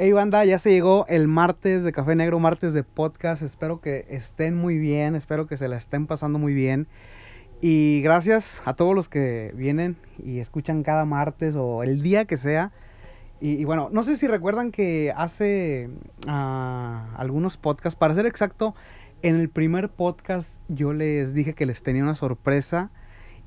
Hey banda, ya se llegó el martes de Café Negro, martes de podcast. Espero que estén muy bien, espero que se la estén pasando muy bien. Y gracias a todos los que vienen y escuchan cada martes o el día que sea. Y, y bueno, no sé si recuerdan que hace ah, algunos podcasts, para ser exacto, en el primer podcast yo les dije que les tenía una sorpresa.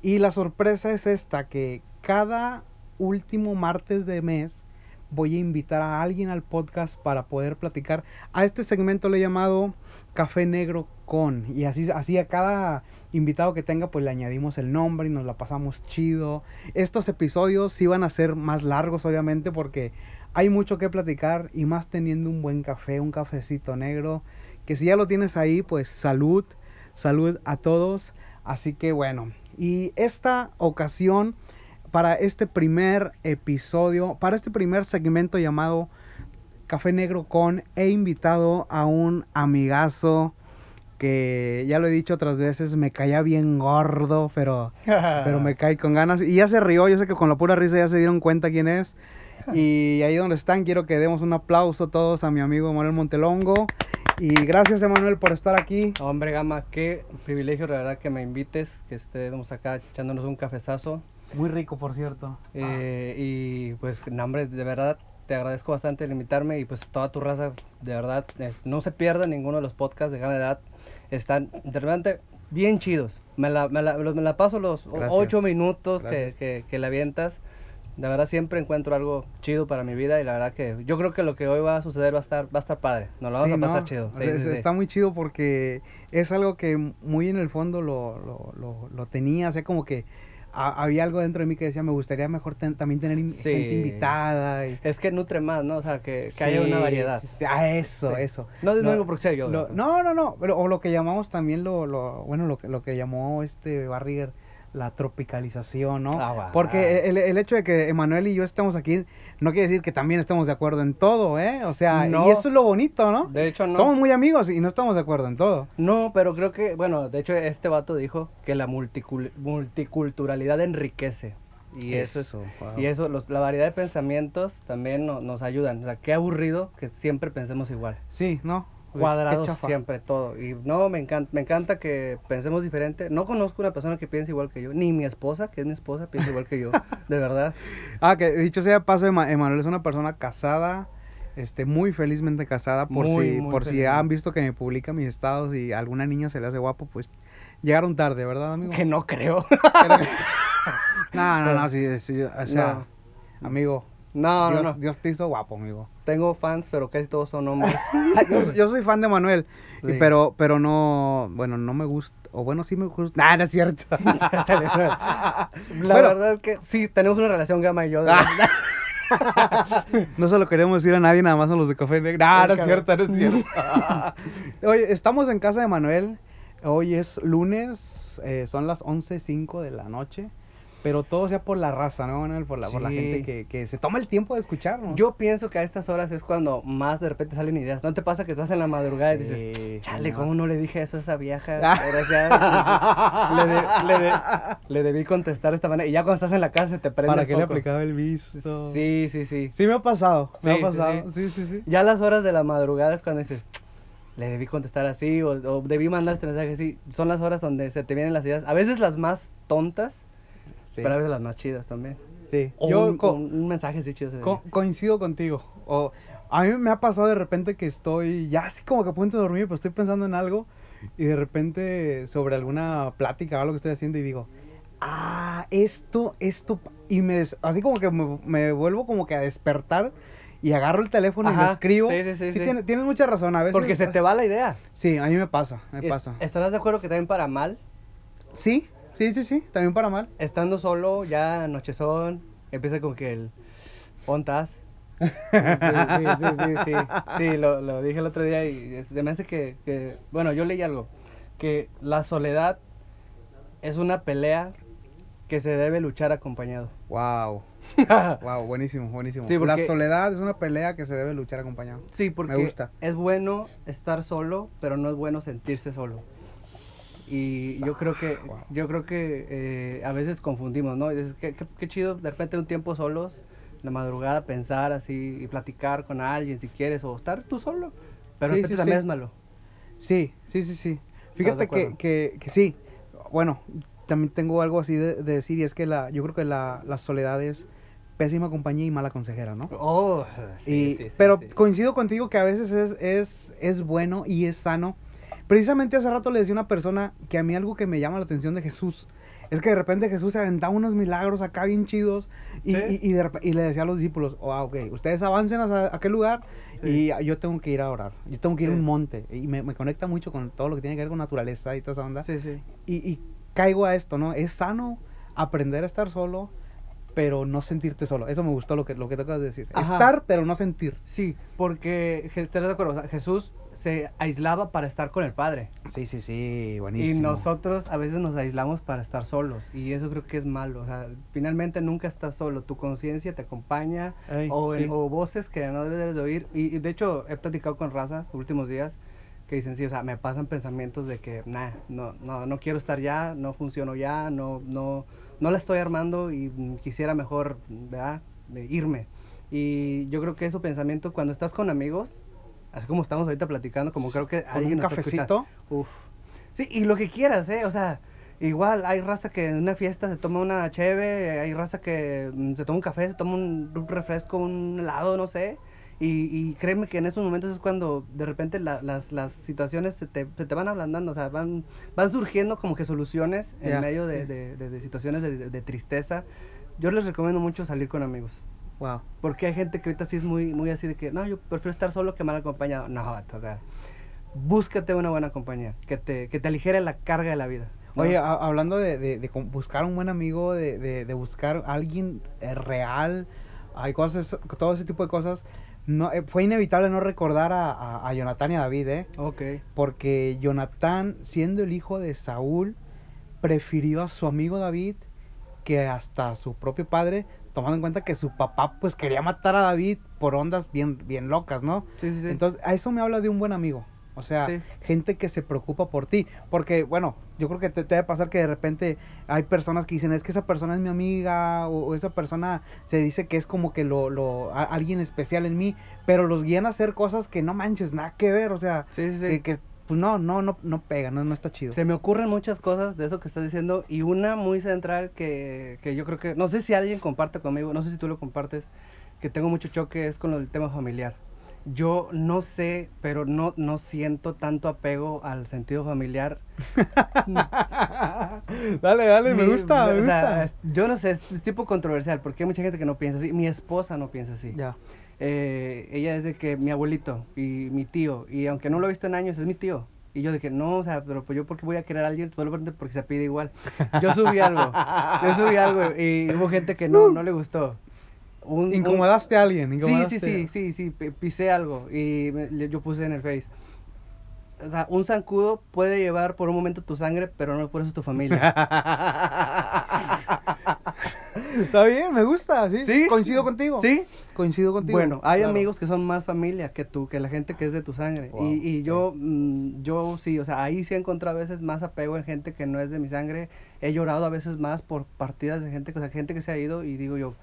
Y la sorpresa es esta, que cada último martes de mes voy a invitar a alguien al podcast para poder platicar. A este segmento le he llamado Café Negro con. Y así, así a cada invitado que tenga, pues le añadimos el nombre y nos la pasamos chido. Estos episodios sí van a ser más largos, obviamente, porque hay mucho que platicar y más teniendo un buen café, un cafecito negro. Que si ya lo tienes ahí, pues salud, salud a todos. Así que bueno, y esta ocasión para este primer episodio, para este primer segmento llamado Café Negro con, he invitado a un amigazo que ya lo he dicho otras veces, me caía bien gordo, pero, pero me cae con ganas. Y ya se rió, yo sé que con la pura risa ya se dieron cuenta quién es. Y ahí donde están, quiero que demos un aplauso todos a mi amigo Manuel Montelongo. Y gracias, Emanuel, por estar aquí. Hombre, Gama, qué privilegio, la verdad, que me invites, que estemos acá echándonos un cafezazo. Muy rico, por cierto. Eh, y pues, no, hombre, de verdad, te agradezco bastante el invitarme y pues toda tu raza, de verdad, es- no se pierda ninguno de los podcasts de gran edad. Están de repente bien chidos. Me la, me la, me la paso los Gracias. ocho minutos que, que, que la avientas. De verdad siempre encuentro algo chido para mi vida y la verdad que yo creo que lo que hoy va a suceder va a estar, va a estar padre. Nos lo vamos Sí, a pasar ¿no? chido. Sí, Es- sí. Está muy chido porque es algo que muy en el fondo lo, lo, lo, lo tenía, o sea, como que a- había algo dentro de mí que decía, me gustaría mejor ten- también tener in- Sí. gente invitada. Y, Es que nutre más, ¿no? O sea, que, que haya una variedad. sí. Ah, eso, eso. No, no yo. Lo- no, no, no, pero, o lo que llamamos también lo, lo bueno, lo que, lo que llamó este Barriger la tropicalización, ¿no? Ah. Porque el, el hecho de que Emanuel y yo estemos aquí no quiere decir que también estemos de acuerdo en todo, ¿eh? O sea, No. y eso es lo bonito, ¿no? De hecho, no. Somos muy amigos y no estamos de acuerdo en todo. No, pero creo que, bueno, de hecho este vato dijo que la multicul- multiculturalidad enriquece. Y eso, wow. y eso los- la variedad de pensamientos también no- nos ayudan. O sea, qué aburrido que siempre pensemos igual. Sí, ¿no? Cuadrados siempre, todo. Y no, me encanta, me encanta que pensemos diferente. No conozco una persona que piense igual que yo. Ni mi esposa, que es mi esposa, piensa igual que yo. De verdad. Ah, que dicho sea paso, Ema- Emanuel es una persona casada, este, muy felizmente casada, por Muy, si, muy por si han visto que me publica mis estados y a alguna niña se le hace guapo, pues llegaron tarde, ¿verdad, amigo? Que no creo. No, no, no, sí, sí, o sea, amigo, No, Dios, no, no. Dios te hizo guapo, amigo. Tengo fans, pero casi todos son hombres. yo, soy- yo soy fan de Manuel, y pero, pero no, bueno, no me gusta, o bueno, sí me gusta. Nah, no es cierto. La Bueno. verdad es que sí, tenemos una relación Gama y yo. de Ah. No se lo queremos decir a nadie, nada más a los de Café Negro. No, no es cierto, no es cierto. Oye, estamos en casa de Manuel. Hoy es lunes, eh, son las 11.05 de la noche. Pero todo sea por la raza, ¿no, Manuel? Por la, por la gente que, que se toma el tiempo de escucharnos. Yo pienso que a estas horas es cuando más de repente salen ideas. ¿No te pasa que estás en la madrugada y dices, Sí, chale, no. ¿cómo no le dije eso a esa vieja? Ah. Desgraciada"? le, de- le de- le debí contestar de esta manera. Y ya cuando estás en la casa se te prende ¿Para qué le aplicaba el visto? Sí, sí, sí. Sí me ha pasado, me Sí, ha pasado. Sí, sí, sí. Ya a las horas de la madrugada es cuando dices, le debí contestar así o, o debí mandar este mensaje así. Son las horas donde se te vienen las ideas. A veces las más tontas, Sí. pero a veces las más chidas también. Sí. O Yo un, co- un- mensaje así chido. co- coincido contigo. O, a mí me ha pasado de repente que estoy ya así como que a punto de dormir, pero estoy pensando en algo y de repente sobre alguna plática o algo que estoy haciendo y digo, ah, esto, esto, y me, así como que me, me vuelvo como que a despertar y agarro el teléfono y lo Ajá, escribo. sí, sí, sí, sí. tiene- tienes mucha razón, a veces. Porque se te va la idea. Sí, a mí me pasa, me Es- pasa. ¿Estarás de acuerdo que también para mal, Sí, sí, sí, sí, también para mal. estando solo, ya nochezón, empieza como que el ¿ontas? Sí, sí, sí, sí, sí, sí, lo, lo dije el otro día y se me hace que, que, bueno, yo leí algo, que la soledad es una pelea que se debe luchar acompañado. Wow, wow, buenísimo, buenísimo. Sí, La porque- soledad es una pelea que se debe luchar acompañado. Sí, porque gusta. es bueno estar solo, pero no es bueno sentirse solo. Y yo creo que, Wow. yo creo que eh, a veces confundimos, ¿no? Y dices, qué, qué- qué chido, de repente un tiempo solos, la madrugada pensar así y platicar con alguien si quieres o estar tú solo. Pero Sí, de repente sí, también sí. es malo. Sí, sí, sí, sí. Fíjate que, que, que sí. Bueno, también tengo algo así de, de decir y es que la, yo creo que la, la soledad es pésima compañía y mala consejera, ¿no? Oh, Y- pero coincido contigo que a veces es, es, es bueno y es sano. Precisamente hace rato le decía a una persona que a mí algo que me llama la atención de Jesús es que de repente Jesús se aventaba unos milagros acá bien chidos y, Sí. y, y de repe- y le decía a los discípulos, oh, ah, ok, ustedes avancen a aquel lugar Sí. y yo tengo que ir a orar, yo tengo que ir a Sí. un monte y me, me conecta mucho con todo lo que tiene que ver con naturaleza y toda esa onda y, y caigo a esto, ¿no? Es sano aprender a estar solo, pero no sentirte solo. Eso me gustó lo que, lo que te de decir. Ajá. Estar, pero no sentir. Sí, porque, ¿estás de acuerdo? O sea, Jesús se aislaba para estar con el Padre. Sí, sí, sí, Y buenísimo. nosotros a veces nos aislamos para estar solos. Y eso creo que es malo. O sea, finalmente nunca estás solo. Tu conciencia te acompaña. Ey, o, en- sí. o voces que no debes de oír. Y, y de hecho, he platicado con Raza los últimos días. Que dicen, sí, o sea, me pasan pensamientos de que, nah, no, no, no quiero estar ya, no funciono ya, no, no, no la estoy armando y quisiera mejor, ¿verdad? De irme. Y yo creo que ese pensamiento, cuando estás con amigos, así como estamos ahorita platicando, como creo que Con alguien un nos cafecito. Uf. Sí, y lo que quieras, ¿eh? O sea, igual hay raza que en una fiesta se toma una cheve, hay raza que mm, se toma un café, se toma un, refresco, un helado, no sé. Y, y créeme que en esos momentos es cuando de repente la- las, las situaciones se te, se te van ablandando, o sea, van, van surgiendo como que soluciones en Ya. medio de, de- de- de situaciones de tristeza. Yo les recomiendo mucho salir con amigos. Wow. Porque hay gente que ahorita sí es muy, muy así de que, no, yo prefiero estar solo que mal acompañado. No, o sea, búscate una buena compañía, que te, que te aligere la carga de la vida. ¿no? Oye, a- hablando de, de- de buscar un buen amigo, de, de- de buscar a alguien eh, real, hay cosas, todo ese tipo de cosas. No, eh, fue inevitable no recordar a, a, a Jonathan y a David, ¿eh? Ok. Porque Jonathan, siendo el hijo de Saúl, prefirió a su amigo David que hasta a su propio padre, tomando en cuenta que su papá pues quería matar a David por ondas bien, bien locas, ¿no? Sí, sí, sí. Entonces, a eso me habla de un buen amigo. O sea, Sí. gente que se preocupa por ti. Porque, bueno, yo creo que te, te debe pasar que de repente hay personas que dicen, es que esa persona es mi amiga, o, o esa persona se dice que es como que lo, lo, a- alguien especial en mí, pero los guían a hacer cosas que no manches, nada que ver, o sea, sí, sí, sí. que, que, pues no, no, no, no pega, no, no está chido. Se me ocurren muchas cosas de eso que estás diciendo y una muy central que, que yo creo que, no sé si alguien comparte conmigo, no sé si tú lo compartes, que tengo mucho choque es con el tema familiar. Yo no sé, pero no, no siento tanto apego al sentido familiar. dale, dale, me Mi- gusta, me o sea, gusta. es- yo no sé, es, es tipo controversial porque hay mucha gente que no piensa así. Mi esposa no piensa así. Ya. Eh, ella es de que mi abuelito y mi tío, y aunque no lo he visto en años, es mi tío. Y yo que no, o sea, pero pues yo porque voy a querer a alguien, solamente porque se pide igual. Yo subí algo, yo subí algo y hubo gente que no, no le gustó. Un- un- Incomodaste a alguien, Sí, incomodaste. sí, sí, sí, sí, pi- pisé algo y me- yo puse en el Face. O sea, un zancudo puede llevar por un momento tu sangre, pero no por eso tu familia. Está bien, me gusta, sí. ¿Sí? Coincido contigo. ¿Sí? Coincido contigo. Bueno, hay claro. amigos que son más familia que tú, que la gente que es de tu sangre. Wow, y, y yo, mm, yo sí, o sea, ahí sí he encontrado a veces más apego en gente que no es de mi sangre. He llorado a veces más por partidas de gente, o sea, gente que se ha ido y digo yo,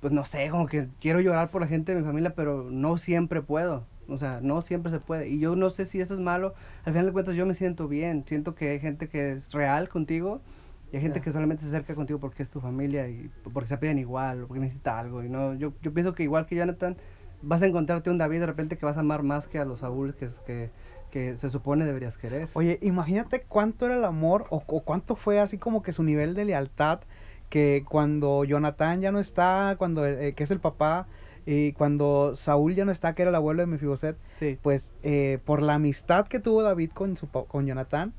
pues no sé, como que quiero llorar por la gente de mi familia, pero no siempre puedo. O sea, no siempre se puede. Y yo no sé si eso es malo. Al final de cuentas yo me siento bien. Siento que hay gente que es real contigo y hay gente que solamente se acerca contigo porque es tu familia y porque se piden igual o porque necesita algo. Y no, yo, yo pienso que igual que Jonathan, vas a encontrarte un David de repente que vas a amar más que a los Saúl que, que, que se supone deberías querer. Oye, imagínate cuánto era el amor o, o cuánto fue así como que su nivel de lealtad que cuando Jonathan ya no está, cuando eh, que es el papá y cuando Saúl ya no está, que era el abuelo de Mefiboset, Sí. pues eh, por la amistad que tuvo David con su con Jonathan,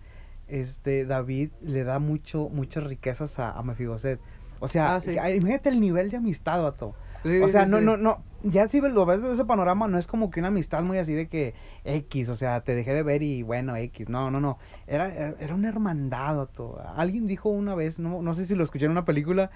este David le da mucho muchas riquezas a, a Mefiboset. O sea, Ah, sí. imagínate el nivel de amistad, vato. Sí, O sea, sí, no, no, no, ya si lo ves desde ese panorama, no es como que una amistad muy así de que X, o sea, te dejé de ver y bueno, X, no, no, no, era, era, era una hermandad, vato. Alguien dijo una vez, no, no sé si lo escuché en una película,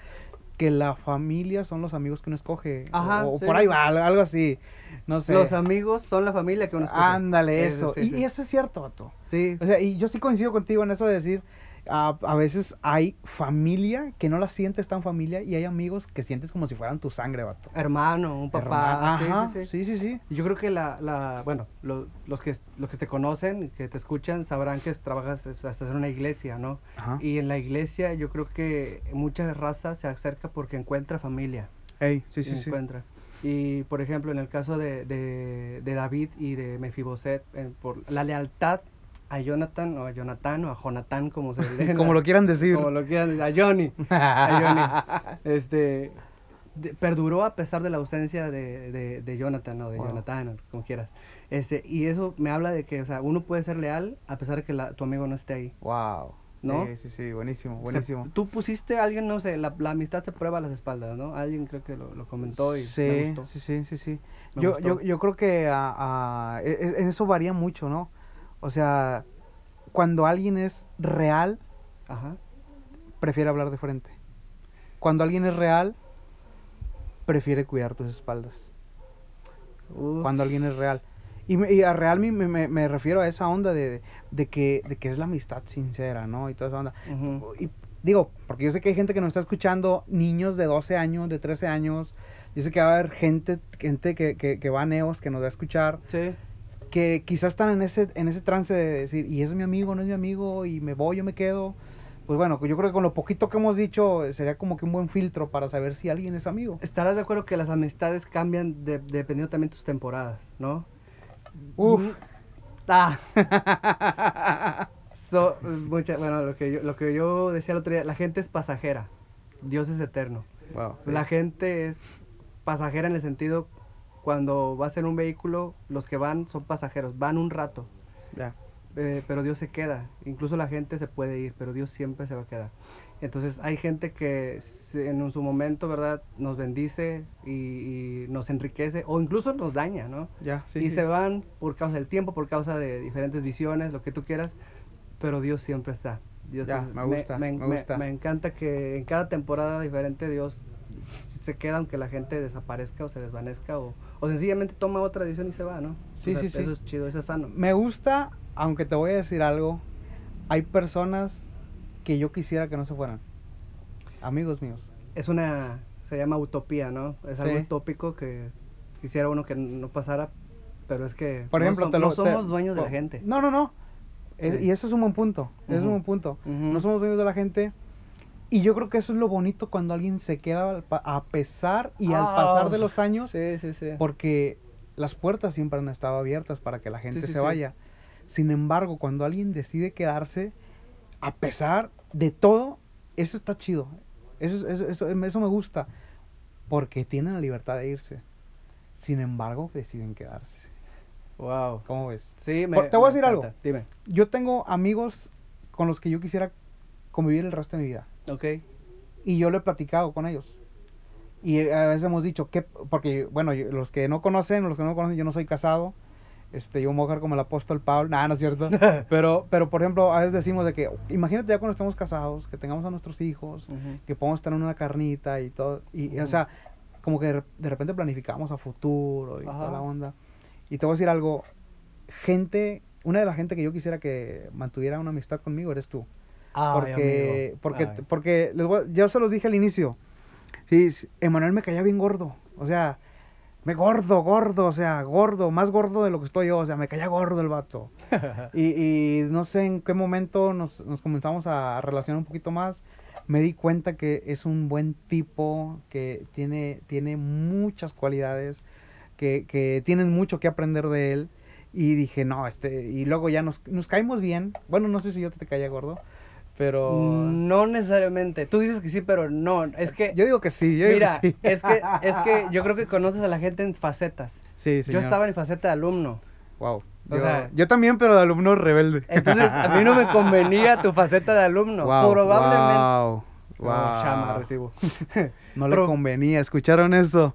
que la familia son los amigos que uno escoge, o- Ajá, o, sí. por ahí va, algo así, no sé. Los amigos son la familia que uno escoge. Ándale, eso, sí, y, sí. y eso es cierto, vato. Sí. O sea, y yo sí coincido contigo en eso de decir a, a veces hay familia que no la sientes tan familia y hay amigos que sientes como si fueran tu sangre, vato. Hermano, un papá. sí, Ajá, sí, sí. sí, sí, sí. Yo creo que la, la bueno, lo- los, que, los que te conocen, que te escuchan, sabrán que trabajas hasta en una iglesia, ¿no? Ajá. Y en la iglesia yo creo que mucha raza se acerca porque encuentra familia. Ey, sí, sí, sí. encuentra. Y por ejemplo, en el caso de, de, de David y de Mefiboset, en- por la lealtad a Jonathan o a Jonathan o a Jonathan, como se en Como lo quieran decir. Como lo quieran decir, a Johnny. a Johnny. Este, de- perduró a pesar de la ausencia de, de, de Jonathan o de Wow. Jonathan, o como quieras. Este, y eso me habla de que, o sea, uno puede ser leal a pesar de que la- tu amigo no esté ahí. Wow. ¿No? Sí, sí, sí, buenísimo, buenísimo. tú pusiste a alguien, no sé, la, la amistad se prueba a las espaldas, ¿no? Alguien creo que lo, lo comentó y sí, me gustó. sí, sí, sí, sí. Yo, yo, yo creo que ah, ah, e- e- eso varía mucho, ¿no? O sea, cuando alguien es real, Ajá. prefiere hablar de frente. Cuando alguien es real, prefiere cuidar tus espaldas. Uf, Cuando alguien es real. Y, me- y a real me, me- me refiero a esa onda de, de que, de que es la amistad sincera, ¿no? Y toda esa onda. Y digo, porque yo sé que hay gente que nos está escuchando, niños de 12 años, de 13 años. Yo sé que va a haber gente, gente que, que, que va a Neos, que nos va a escuchar, Sí. Que quizás están en ese, en ese trance de decir, y es mi amigo, no es mi amigo, y me voy, yo me quedo. Pues bueno, yo creo que con lo poquito que hemos dicho, eh, sería como que un buen filtro para saber si alguien es amigo. Estarás de acuerdo que las amistades cambian de- dependiendo también de tus temporadas, ¿no? Uf. Mm. Ah. So, mucha- bueno, lo que, yo, lo que yo decía el otro día, la gente es pasajera, Dios es eterno. Wow. La gente es pasajera en el sentido cuando vas en un vehículo, los que van son pasajeros, van un rato, Ya. eh, pero Dios se queda. Incluso la gente se puede ir, pero Dios siempre se va a quedar. Entonces hay gente que en su momento, ¿verdad? Nos bendice y, y nos enriquece o incluso nos daña, ¿no? Ya, sí. y sí. se van por causa del tiempo, por causa de diferentes visiones, lo que tú quieras, pero Dios siempre está. Dios Ya, me gusta, me gusta. me encanta que en cada temporada diferente Dios se queda aunque la gente desaparezca o se desvanezca o, o sencillamente toma otra decisión y se va, ¿no? Sí, O sea, sí, sí. Eso es chido, eso es sano. Me gusta, aunque te voy a decir algo, hay personas que yo quisiera que no se fueran. Amigos míos. Es una, se llama utopía, ¿no? Es algo utópico que quisiera uno que no pasara, pero es que Por no ejemplo, te lo- no te- somos dueños de la gente. No, no, no. Es- Sí. Y eso es un buen punto. Es un buen punto. No somos dueños de la gente. Y yo creo que eso es lo bonito cuando alguien se queda a pesar y al pasar de Ah, los años, Sí, sí, sí. porque las puertas siempre han estado abiertas para que la gente se vaya. Sin embargo, cuando alguien decide quedarse, a pesar de todo, eso está chido. Eso, es- eso, eso, eso me gusta, porque tienen la libertad de irse. Sin embargo, deciden quedarse. Wow. ¿Cómo ves? Sí, me, Por- te voy a me decir algo. encanta. Dime. Yo tengo amigos con los que yo quisiera convivir el resto de mi vida. Ok. Y yo lo he platicado con ellos. Y eh, a veces hemos dicho que, porque, bueno, yo- los que no conocen, los que no conocen, yo no soy casado. Este, yo dejar como el apóstol Pablo. Nada, no es cierto. pero, pero, por ejemplo, a veces decimos de que, imagínate ya cuando estemos casados, que tengamos a nuestros hijos, Ujú. que podamos tener una carnita y todo. Y, o sea, como que de re- de repente planificamos a futuro y toda la onda. Y te voy a decir algo, gente, una de las gente que yo quisiera que mantuviera una amistad conmigo eres tú. Ay, porque, amigo. porque, Ay. porque les voy yo se los dije al inicio. Sí, Emanuel me caía bien gordo. O sea, me gordo, gordo, o sea, gordo, más gordo de lo que estoy yo. O sea, me caía gordo el vato. Y, y no sé en qué momento nos, nos comenzamos a relacionar un poquito más. Me di cuenta que es un buen tipo, que tiene, tiene muchas cualidades, que, que tienen mucho que aprender de él. Y dije, no, este, y luego ya nos, nos caímos bien. Bueno, no sé si yo te, te caía gordo, pero... No necesariamente. Tú dices que sí, pero no. Es que, Yo digo que sí, yo digo mira, que sí. es que, es que yo creo que conoces a la gente en facetas. Sí, Yo señor. estaba en faceta de alumno. Wow. o yo, sea- yo también, pero de alumno rebelde. Entonces, a mí no me convenía tu faceta de alumno. Wow, Probablemente. wow, No, wow. chama, recibo. No le Pro- convenía, ¿escucharon eso?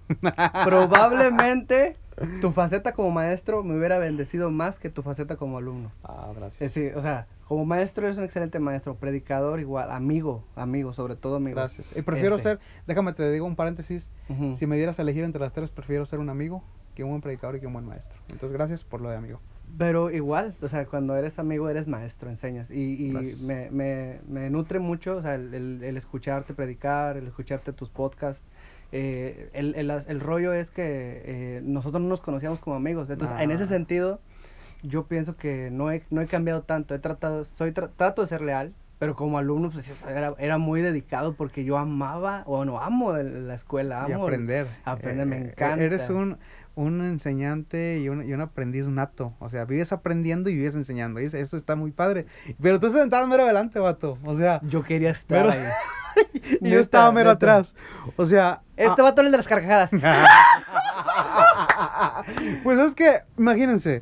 Probablemente tu faceta como maestro me hubiera bendecido más que tu faceta como alumno. Ah, gracias. decir, o sea, como maestro eres un excelente maestro, predicador igual, amigo, amigo, sobre todo amigo. Gracias. Y prefiero Este, ser, déjame te digo un paréntesis, si me dieras a elegir entre las tres, prefiero ser un amigo qué buen predicador y qué buen maestro. Entonces, gracias por lo de amigo. Pero igual, o sea, cuando eres amigo eres maestro, enseñas. Y, y me, me, me nutre mucho, o sea, el, el- el escucharte predicar, el escucharte tus podcasts. Eh, el, el rollo es que eh, nosotros no nos conocíamos como amigos. Entonces, en ese Ah. sentido, yo pienso que no he, no he cambiado tanto. He tratado, soy tra- trato de ser leal, pero como alumno, pues, era, era muy dedicado porque yo amaba, o no, amo la escuela, amo y aprender. aprender, me Eh, eh, encanta. Eres un, un enseñante y un, y un aprendiz nato. O sea, vives aprendiendo y vives enseñando. y eso- está muy padre. Pero tú sentabas mero adelante, vato. O sea, Yo quería estar ahí. y yo estaba mero neta. atrás. O sea, Este vato es el de las carcajadas. Pues es que, imagínense,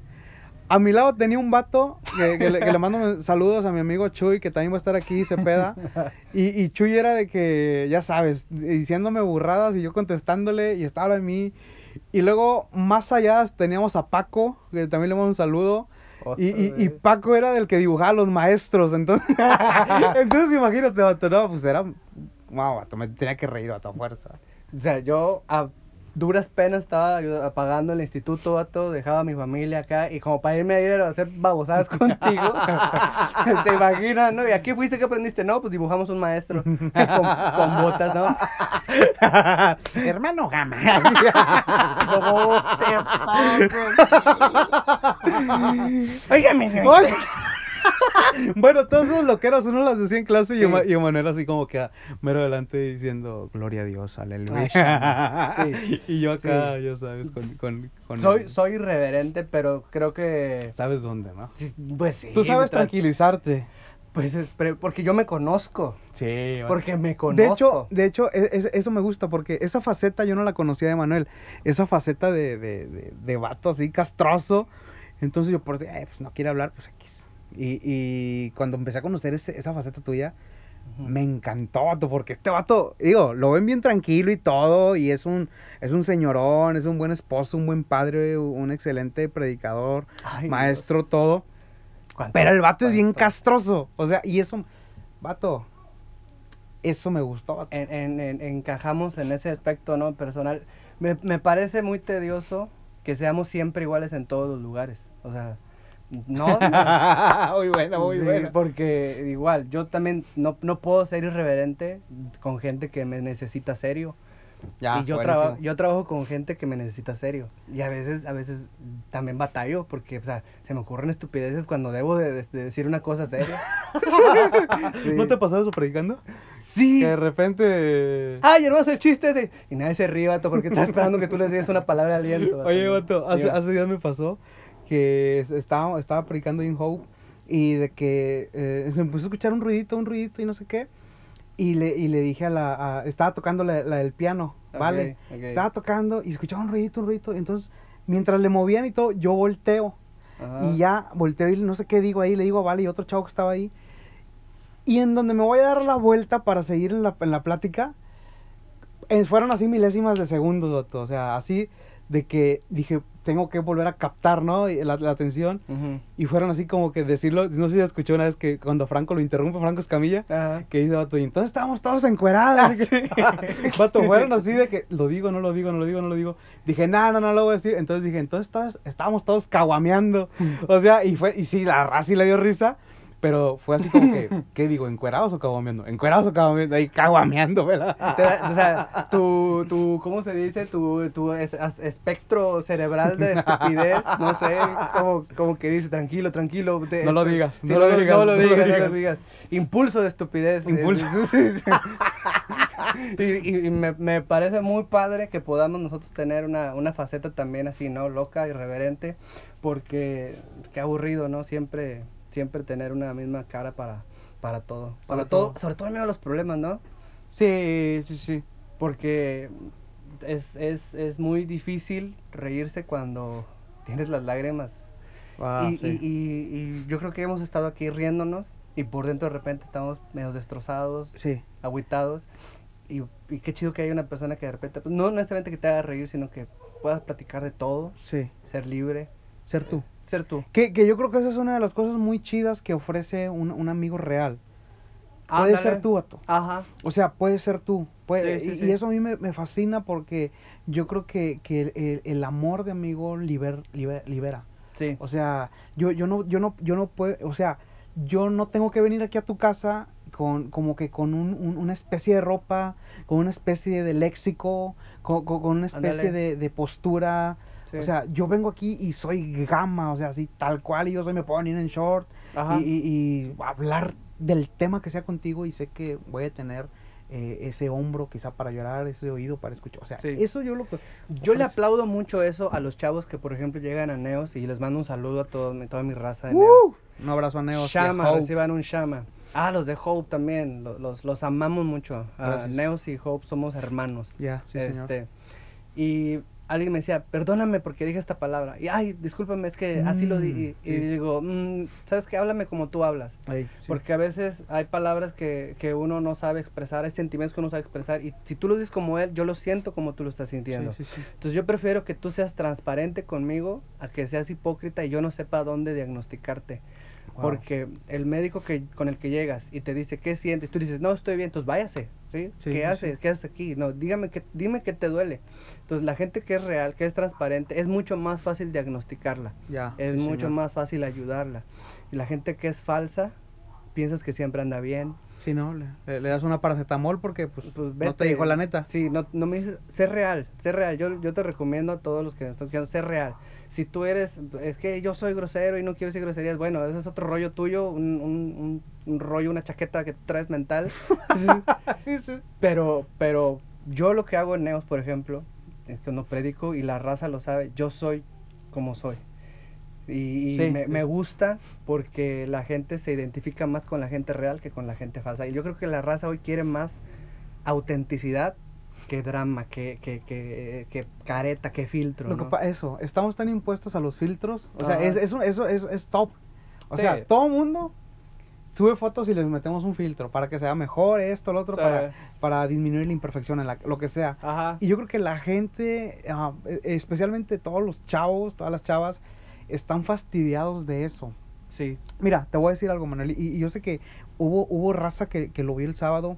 a mi lado tenía un vato que, que le, que le mando saludos a mi amigo Chuy, que también va a estar aquí, se peda. Y, y Chuy era de que, ya sabes, diciéndome burradas y yo contestándole y estaba en mí. Y luego, más allá, teníamos a Paco, que también le mando un saludo. Y, y, y Paco era del que dibujaba a los maestros, entonces... entonces, imagínate, vato, no, pues era... Wow, vato, me tenía que reír, a fuerza. O sea, yo a duras penas estaba pagando el instituto, vato, dejaba a mi familia acá y como para irme a ir a hacer babosadas contigo, te imaginas, ¿no? ¿Y aquí fuiste que aprendiste? No, pues dibujamos un maestro con, con botas, ¿no? Hermano Gama. No te Óigame. bueno, todos esos loqueros uno las decía en clase y, Sí. Ema- y Emanuel así como que a- mero adelante diciendo gloria a Dios, aleluya. Sí. y yo acá, Sí. ya sabes, con, con, con Soy, el- soy irreverente, pero creo que... ¿Sabes dónde, no? Pues sí. Tú sabes tra- tranquilizarte. Pues es porque yo me conozco. Sí. Porque me conozco. De hecho, de hecho es- eso me gusta porque esa faceta yo no la conocía de Manuel. Esa faceta de, de, de, de vato así castroso. Entonces yo por "Ay, pues no quiere hablar, pues X. Y, y cuando empecé a conocer ese- esa faceta tuya, me encantó, porque este vato, digo, lo ven bien tranquilo y todo, y es un, es un señorón, es un buen esposo, un buen padre, un excelente predicador, Ay, maestro, Dios. todo. ¿Cuánto- Pero el vato es bien castroso, o sea, y eso, vato, eso me gustó, vato. En, en- en- encajamos en ese aspecto, ¿no? Personal. Me, me parece muy tedioso que seamos siempre iguales en todos los lugares. O sea, no. no. muy bueno, muy Sí, bueno. Porque igual, yo también no, no puedo ser irreverente con gente que me necesita serio. Ya, y yo, traba- yo trabajo con gente que me necesita serio. Y a veces, a veces también batallo porque, o sea, se me ocurren estupideces cuando debo de, de decir una cosa seria. Sí. ¿No te pasó eso predicando? Sí. Que de repente... Ay, hermano, el chiste ese. Y nadie se ríe, vato, porque está esperando que tú les digas una palabra de aliento. vato. Oye, vato, hace días me pasó que es- estaba, estaba predicando en Hope y de que eh, se empezó a escuchar un ruidito, un ruidito y no sé qué. Y le, y le dije a la... a- estaba tocando la, la del piano, ¿vale? ok. Estaba tocando y escuchaba un ruidito, un ruidito. Entonces, mientras le movían y todo, yo volteo. Ajá. Y ya volteo y no sé qué digo ahí, le digo a Vale y otro chavo que estaba ahí. Y en donde me voy a dar la vuelta para seguir en la, en la plática, eh, fueron así milésimas de segundos, vato, O sea, así de que dije, tengo que volver a captar, ¿no? La, la atención. Y fueron así como que decirlo, no sé si escuché una vez que cuando Franco lo interrumpe, Franco Escamilla, Ajá. que dice, vato, y entonces estábamos todos encuerados. así que- vato, fueron así de que, lo digo, no lo digo, no lo digo, no lo digo. Dije, no, no, no lo voy a decir. Entonces dije, entonces todos, estábamos todos caguameando. O sea, y fue, y sí, la raza sí le dio risa. Pero fue así como que, ¿qué digo? ¿Encuerados o caguameando? Encuerados o caguameando, ahí caguameando, ¿verdad? O sea, tu, tu, ¿cómo se dice? Tu, tu es- espectro cerebral de estupidez, no sé, como, como que dice, tranquilo, tranquilo. te- No lo digas, sí, no lo digas, no lo no lo digas, no digas. lo digas. Impulso de estupidez. Impulso. Sí, sí, sí. y y- y me, me parece muy padre que podamos nosotros tener una, una faceta también así, ¿no? Loca, irreverente, porque qué aburrido, ¿no? Siempre, siempre tener una misma cara para, para todo. Para Sobre todo, todo. sobre todo en medio de los problemas, ¿no? Sí, sí, sí. Porque es, es, es muy difícil reírse cuando tienes las lágrimas. Ah, y, sí. y- y- y yo creo que hemos estado aquí riéndonos y por dentro de repente estamos medio destrozados, Sí. agüitados. Y, y qué chido que hay una persona que de repente, pues, no necesariamente que te haga reír, sino que puedas platicar de todo, Sí. ser libre, Ser tú. Ser tú. Que, que yo creo que esa es una de las cosas muy chidas que ofrece un, un amigo real. Puede Ándale. ser tú, vato. Ajá. O sea, puede ser tú. Puede, Sí, sí, y, sí. y eso a mí me, me fascina porque yo creo que, que el, el- el amor de amigo liber- liber- libera. Sí. O sea, yo, yo no, yo no, yo no puedo, o sea, yo no tengo que venir aquí a tu casa con, como que con un- un- una especie de ropa, con una especie de léxico, con, con- una especie de, de postura. Sí. O sea, yo vengo aquí y soy gama, o sea, así tal cual, y yo soy, me puedo venir en short y, y- y hablar del tema que sea contigo y sé que voy a tener eh, ese hombro quizá para llorar, ese oído para escuchar. O sea, Sí. eso yo lo. Yo le ofrezco. aplaudo mucho eso a los chavos que, por ejemplo, llegan a Neos y les mando un saludo a todos, mi- toda mi raza de Neos. ¡Uh! Un abrazo a Neos. Shama, reciban un Shama. Ah, los de Hope también, lo- los, los, amamos mucho. Neos y Hope somos hermanos. Ya, sí, señor. este, y alguien me decía, perdóname porque dije esta palabra. Y, ay, discúlpame, es que así lo di. Y, y Mm, sí. digo, "Mm, ¿sabes qué? Háblame como tú hablas. Ahí, sí. Porque a veces hay palabras que, que uno no sabe expresar, hay sentimientos que uno sabe expresar. Y si tú lo dices como él, yo lo siento como tú lo estás sintiendo. Sí. Entonces yo prefiero que tú seas transparente conmigo a que seas hipócrita y yo no sepa dónde diagnosticarte. Wow. Porque el médico que, con el que llegas y te dice, ¿qué sientes? Tú dices, no, estoy bien, entonces váyase. ¿Sí? Sí, ¿Qué haces? ¿Qué haces aquí? No, dígame que, dime qué te duele. Entonces la gente que es real, que es transparente, es mucho más fácil diagnosticarla. Ya. Es mucho señor. más fácil ayudarla. Y la gente que es falsa, piensas que siempre anda bien. Sí, no, le, le- das una paracetamol porque pues, Pues no te vete. dijo la neta. Sí, no, no me dices, sé real, sé real. Yo, yo te recomiendo a todos los que me están escuchando, sé real. Si tú eres, es que yo soy grosero y no quiero decir groserías, bueno, ese es otro rollo tuyo, un, un, un- un rollo, una chaqueta que traes mental. Sí, sí, sí. pero, pero yo lo que hago en Neos, por ejemplo, es que no predico y la raza lo sabe, yo soy como soy. Y, y Sí, me, me gusta porque la gente se identifica más con la gente real que con la gente falsa. Y yo creo que la raza hoy quiere más autenticidad que drama, que, que, que, que careta, que filtro. Lo que ¿no? pa- eso, estamos tan impuestos a los filtros. O sea, Ajá. es, eso es, es top. O Sí. sea, todo mundo sube fotos y les metemos un filtro para que sea mejor esto, lo otro, Sí. para, para disminuir la imperfección en la, lo que sea. Ajá. Y yo creo que la gente, e- especialmente todos los chavos, todas las chavas, están fastidiados de eso. Sí. Mira, te voy a decir algo, Manuel. Y, y yo sé que hubo, hubo raza que, que lo vio el sábado.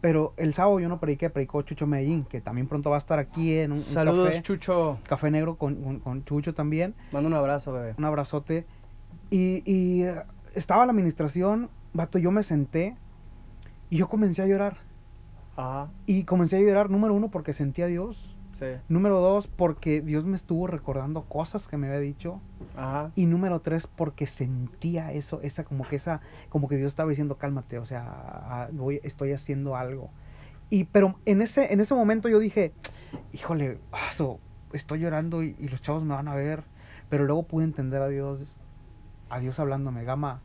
Pero el sábado yo no prediqué, predicó Chucho Medellín, que también pronto va a estar aquí en un, un Saludos, café, Chucho. café negro con, con, con Chucho también. Mando un abrazo, bebé. Un abrazote. Y, y, eh, estaba la administración, vato, yo me senté y yo comencé a llorar. Ajá. Y comencé a llorar, número uno, porque sentí a Dios. Sí. Número dos, porque Dios me estuvo recordando cosas que me había dicho. Ajá. Y número tres, porque sentía eso, esa como que esa, como que Dios estaba diciendo, cálmate, o sea, voy, estoy haciendo algo. Y pero en ese, en ese momento yo dije, híjole, ah, so, estoy llorando y, y los chavos me van a ver. Pero luego pude entender a Dios, a Dios hablándome, Gama.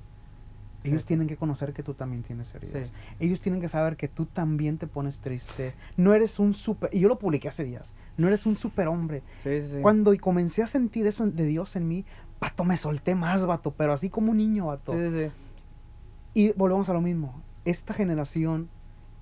Ellos Sí. tienen que conocer que tú también tienes heridas. Sí. Ellos tienen que saber que tú también te pones triste. No eres un super... Y yo lo publiqué hace días. No eres un superhombre. Sí. Cuando comencé a sentir eso de Dios en mí, vato, me solté más, vato, pero así como un niño, vato. Y volvemos a lo mismo. Esta generación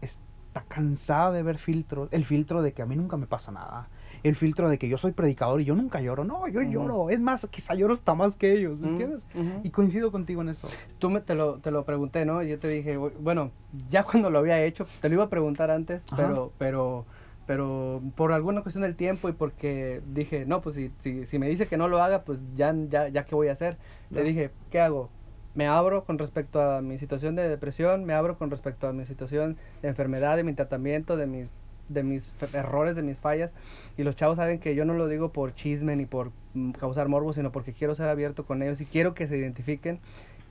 está cansada de ver filtros. El filtro de que a mí nunca me pasa nada. El filtro de que yo soy predicador y yo nunca lloro. No, yo lloro. Es más, quizá lloro hasta más que ellos, ¿me entiendes? Y coincido contigo en eso. Tú me, te, lo, te lo pregunté, ¿no? Yo te dije, bu- bueno, ya cuando lo había hecho, te lo iba a preguntar antes, Ajá. pero, pero, pero por alguna cuestión del tiempo y porque dije, no, pues si, si, si me dice que no lo haga, pues ya, ya, ya qué voy a hacer. Le dije, ¿qué hago? Me abro con respecto a mi situación de depresión, me abro con respecto a mi situación de enfermedad, de mi tratamiento, de mis, de mis errores, de mis fallas. Y los chavos saben que yo no lo digo por chisme ni por mm, causar morbo, sino porque quiero ser abierto con ellos y quiero que se identifiquen.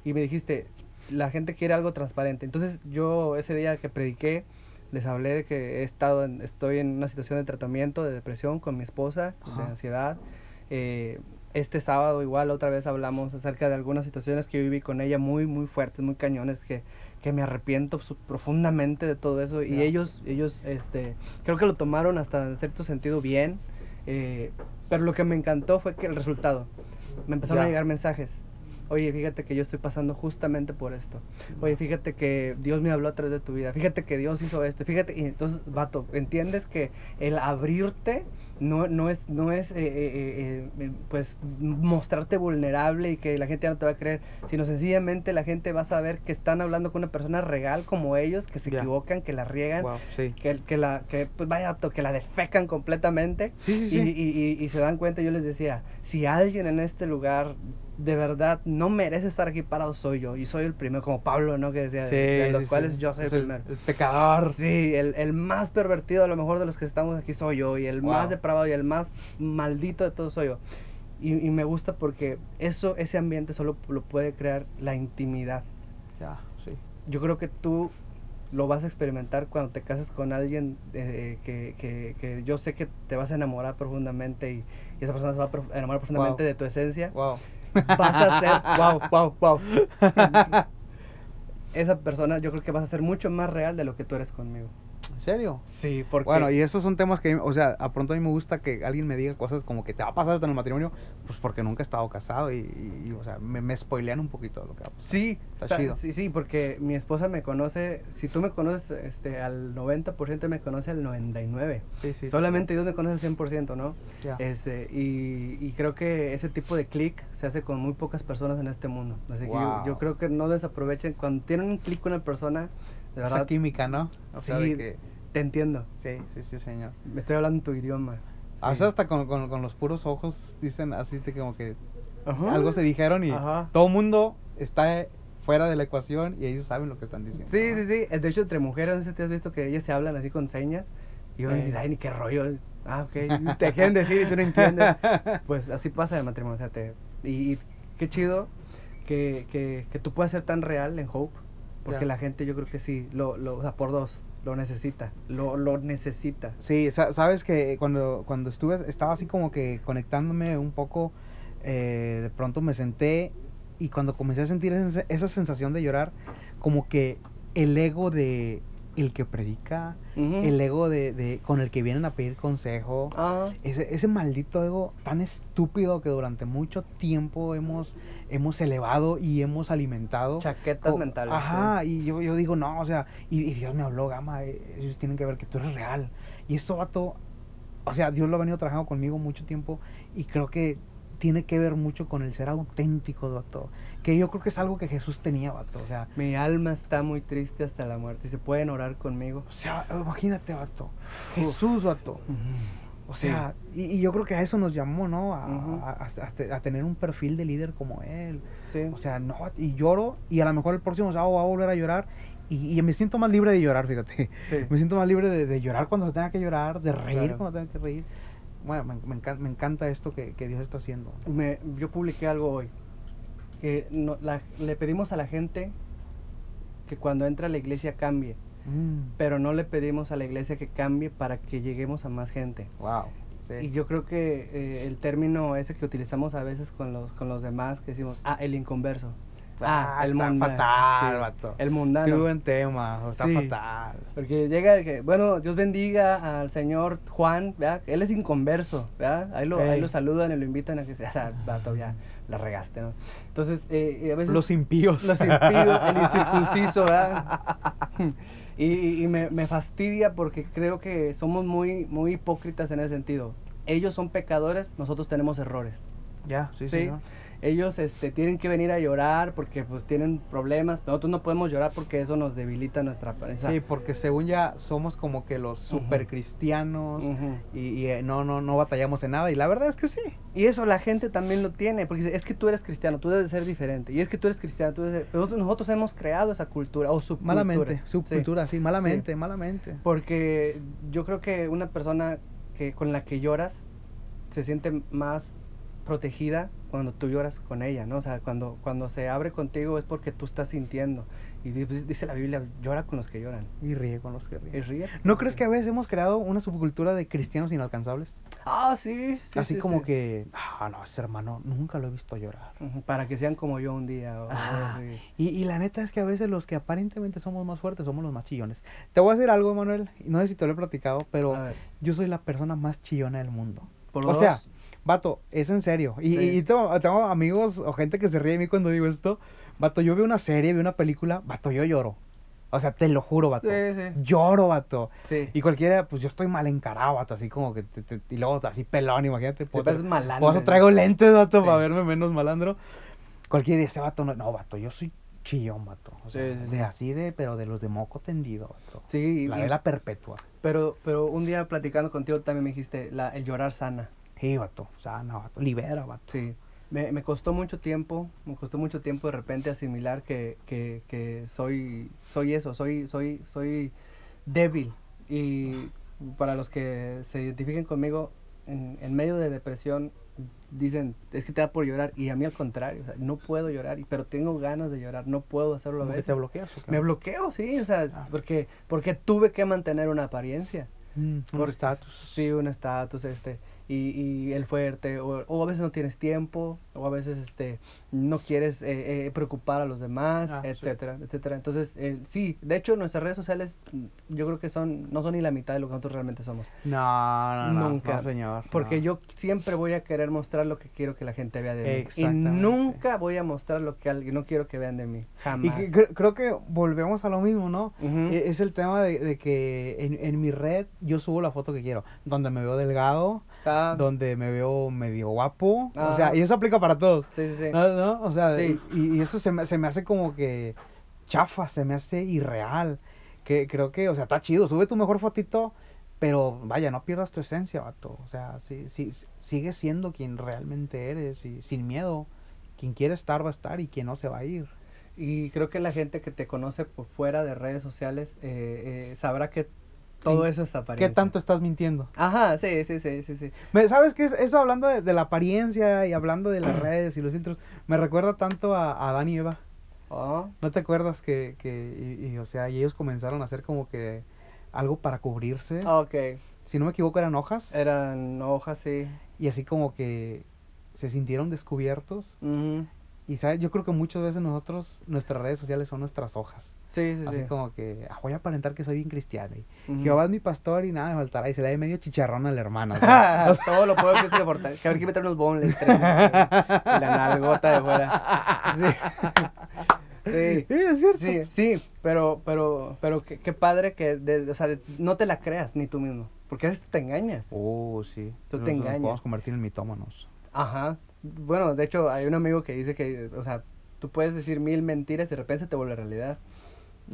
Y me dijiste, la gente quiere algo transparente. Entonces yo ese día que prediqué, les hablé de que he estado en- estoy en una situación de tratamiento de depresión con mi esposa, de ansiedad. Eh, este sábado igual otra vez hablamos acerca de algunas situaciones que yo viví con ella muy, muy fuertes, muy cañones, que, que me arrepiento profundamente de todo eso. Y ellos, ellos este, creo que lo tomaron hasta en cierto sentido bien. eh, pero lo que me encantó fue que el resultado. Me empezaron a Ya. llegar mensajes. Oye, fíjate que yo estoy pasando justamente por esto. Oye, fíjate que Dios me habló a través de tu vida. Fíjate que Dios hizo esto. Fíjate, y entonces, vato, entiendes que el abrirte no, no es, no es eh, eh, eh, eh, pues mostrarte vulnerable y que la gente ya no te va a creer, sino sencillamente la gente va a saber que están hablando con una persona real como ellos, que se equivocan, que la riegan, Wow, sí. que, que la, que pues vaya, que la defecan completamente. Sí, sí, Y, sí. y- y- y se dan cuenta, yo les decía, si alguien en este lugar de verdad no merece estar aquí parado, soy yo. Y soy el primero, como Pablo, ¿no? Que decía, Sí, de los sí, cuales sí. yo soy el el, primero. el pecador. Sí, el, el más pervertido a lo mejor de los que estamos aquí soy yo. Y el Wow. más depravado y el más maldito de todos soy yo. Y, y me gusta porque eso, ese ambiente solo lo puede crear la intimidad. Ya, sí. Yo creo que tú lo vas a experimentar cuando te cases con alguien eh, que, que, que yo sé que te vas a enamorar profundamente y, y esa persona se va a enamorar profundamente Wow. de tu esencia. Wow. Vas a ser, wow, wow, wow. esa persona yo creo que vas a ser mucho más real de lo que tú eres conmigo. ¿En serio? Sí, porque... Bueno, y esos son temas que, o sea, a pronto a mí me gusta que alguien me diga cosas como que te va a pasar en el matrimonio, pues porque nunca he estado casado y, y- y, o sea, me, me spoilean un poquito de lo que va a pasar. Sí, Está sa- chido. sí, sí, porque mi esposa me conoce, si tú me conoces este, al 90%, me conoce al 99%. Sí, sí. Solamente Dios me conoce al 100%, ¿no? Ya. Este, y, y creo que ese tipo de clic se hace con muy pocas personas en este mundo. Así que yo, Wow. yo creo que no desaprovechen. Cuando tienen un clic con una persona, de Esa verdad, química, ¿no? O sea, de Sí. que... te entiendo. Sí, sí, sí, señor. Me estoy hablando tu idioma. A Sí. veces hasta con, con- con los puros ojos dicen así de como que Ajá. algo se dijeron y Ajá. todo el mundo está fuera de la ecuación y ellos saben lo que están diciendo. Sí, ¿no? sí, sí. De hecho, entre mujeres, no sé si te has visto que ellas se hablan así con señas. Y uno Sí. dice, ay, ni qué rollo. Ah, ok. Te quieren decir y tú no entiendes. Pues así pasa de matrimonio. O sea, te- y, y qué chido que, que, que tú puedas ser tan real en Hope. Porque Ya. la gente, yo creo que sí, lo, lo, o sea, por dos, lo necesita. Lo, lo necesita. Sí, sa- sabes que cuando, cuando estuve, estaba así como que conectándome un poco, eh, de pronto me senté y cuando comencé a sentir esa, esa sensación de llorar, como que el ego de el que predica, el ego de, de con el que vienen a pedir consejo, Ah, ese, ese maldito ego tan estúpido que durante mucho tiempo hemos, hemos elevado y hemos alimentado. chaquetas mentales. Ajá, y yo, yo digo, no, o sea, y, y Dios me habló, Gama, eh, ellos tienen que ver que tú eres real. Y eso, vato, o sea, Dios lo ha venido trabajando conmigo mucho tiempo y creo que tiene que ver mucho con el ser auténtico, vato. Que yo creo que es algo que Jesús tenía, vato. O sea, Mi alma está muy triste hasta la muerte. ¿Y se pueden orar conmigo? o sea imagínate, vato. Jesús, vato. O Sí. sea, y, y yo creo que a eso nos llamó, ¿no? A, Ujú. a- a- a tener un perfil de líder como él. Sí. O sea, no, y lloro y a lo mejor el próximo sábado voy a volver a llorar y, y me siento más libre de llorar, fíjate. sí. Me siento más libre de, de llorar cuando se tenga que llorar, de reír Claro. cuando tenga que reír. Bueno, me, me encanta, me encanta esto que, que Dios está haciendo. Me- yo publiqué algo hoy. Que no- la- le pedimos a la gente que cuando entra a la iglesia cambie. Mm, Pero no le pedimos a la iglesia que cambie para que lleguemos a más gente. wow. Sí. Y yo creo que eh, el término ese que utilizamos a veces con los, con los demás, que decimos, ah, el inconverso. Ah, el está mundano. fatal, Sí, vato. El Qué mundano. buen tema, está Sí. fatal. Porque llega que, bueno, Dios bendiga al señor Juan, ¿verdad? Él es inconverso, ¿verdad? Ahí lo, ahí lo saludan y lo invitan a que sea, sea, vato, ya la regaste, ¿no? Entonces, eh, y a veces... Los impíos. Los impíos, el incircunciso, ¿verdad? Y, y- y me, me fastidia porque creo que somos muy, muy hipócritas en ese sentido. Ellos son pecadores, nosotros tenemos errores. Ya, sí, Sí. sí. Ellos este, tienen que venir a llorar porque pues tienen problemas. Nosotros no podemos llorar porque eso nos debilita nuestra esa- Sí, porque según ya somos como que los super cristianos y, y, eh, no, no, no batallamos en nada. Y la verdad es que sí. Y eso la gente también lo tiene, porque dice, es que tú eres cristiano, tú debes de ser diferente. Y es que tú eres cristiano, tú debes de- nosotros, nosotros hemos creado esa cultura o subcultura. Malamente, subcultura, sí, malamente, malamente. Porque yo creo que una persona que con la que lloras se siente más protegida cuando tú lloras con ella, ¿no? O sea, cuando, cuando se abre contigo es porque tú estás sintiendo. Y pues, dice la Biblia, llora con los que lloran. Y ríe con los que ríen. Y ríe. ¿No crees que a veces hemos creado una subcultura de cristianos inalcanzables? Ah, sí, sí. Así sí, como sí. que, ah, no, ese hermano nunca lo he visto llorar. Para que sean como yo un día. o así. Y, y la neta es que a veces los que aparentemente somos más fuertes somos los más chillones. Te voy a decir algo, Manuel, no sé si te lo he platicado, pero yo soy la persona más chillona del mundo. por o dos, sea, Vato, es en serio. Y, Sí. y tengo, tengo amigos o gente que se ríe de mí cuando digo esto. Vato, yo veo una serie, veo una película, vato, yo lloro. O sea, te lo juro, vato. Sí, sí. Lloro, vato. Sí. Y cualquiera, pues yo estoy mal encarado, vato, así como que, te- te- y luego así pelón, imagínate. Te ves otro- malandro. por eso traigo lentes, vato, para verme menos malandro. Cualquiera dice, vato, no, no, vato, yo soy chillón, vato. O sea, Sí, sí, de sí. así de, pero de los de moco tendido, vato. Sí, La y- vela perpetua. pero, pero un día platicando contigo también me dijiste, la, el llorar sana. Sí, vato, no, vato, libera, vato. Sí. Me, me costó mucho tiempo, me costó mucho tiempo de repente asimilar que, que, que soy, soy eso, soy, soy, soy débil. Y para los que se identifiquen conmigo, en, en medio de depresión, dicen, es que te da por llorar. Y a mí al contrario, o sea, no puedo llorar, pero tengo ganas de llorar, no puedo hacerlo a veces. te bloqueas, ¿o qué? Me bloqueo, sí, o sea, Ah. porque, porque tuve que mantener una apariencia. Mm, un estatus. Sí, un estatus, este, y, y el fuerte, o, o a veces no tienes tiempo, o a veces, este, no quieres eh, eh, preocupar a los demás, Ah, sí. etcétera, etcétera. Entonces, eh, sí, de hecho, nuestras redes sociales, mm, yo creo que son, no son ni la mitad de lo que nosotros realmente somos. No, no, no, Nunca. no, señor. Porque no. yo siempre voy a querer mostrar lo que quiero que la gente vea de mí. Y nunca voy a mostrar lo que alguien no quiero que vean de mí. Y Jamás. cre- creo que volvemos a lo mismo, ¿no? E- Es el tema de, de que en, en mi red yo subo la foto que quiero, donde me veo delgado, Donde me veo medio guapo, o sea, y eso aplica para todos, sí, sí, sí. ¿no? ¿no? O sea, Sí. y, y eso se me, se me hace como que chafa, se me hace irreal, que creo que, o sea, está chido, sube tu mejor fotito, pero vaya, no pierdas tu esencia, vato, o sea, sí, sigue siendo quien realmente eres y sin miedo, quien quiere estar va a estar y quien no se va a ir. Y creo que la gente que te conoce por fuera de redes sociales eh, eh, sabrá que todo ¿En eso es apariencia. ¿Qué tanto estás mintiendo? Ajá, sí, sí, sí, sí, sí. Me- ¿Sabes qué es eso hablando de, de la apariencia y hablando de las redes y los filtros? Me recuerda tanto a, a Adán y Eva. Oh, ¿No te acuerdas que, que y, y, o sea, y ellos comenzaron a hacer como que algo para cubrirse? ok. Si no me equivoco eran hojas. Eran hojas, sí. Y así como que se sintieron descubiertos. Ujú. Y sabes, yo creo que muchas veces nosotros, nuestras redes sociales son nuestras hojas. Sí, sí, Así sí. como que "Ah, voy a aparentar que soy bien cristiano. Y Ujú. Jehová es mi pastor y nada me faltará. Y se le da medio chicharrón al hermano. todo lo puedo que se porta. Que a ver que meter unos bonles. y la nalgota de fuera. Sí. Sí. Sí, es cierto. Sí, sí, pero, pero, pero qué, qué padre que, de- o sea, de- no te la creas ni tú mismo, porque a veces te engañas. Oh, sí. Tú te Nos- nos engañas. podemos convertir en mitómanos. Ajá. Bueno, de hecho, hay un amigo que dice que, o sea, tú puedes decir mil mentiras y de repente se te vuelve realidad.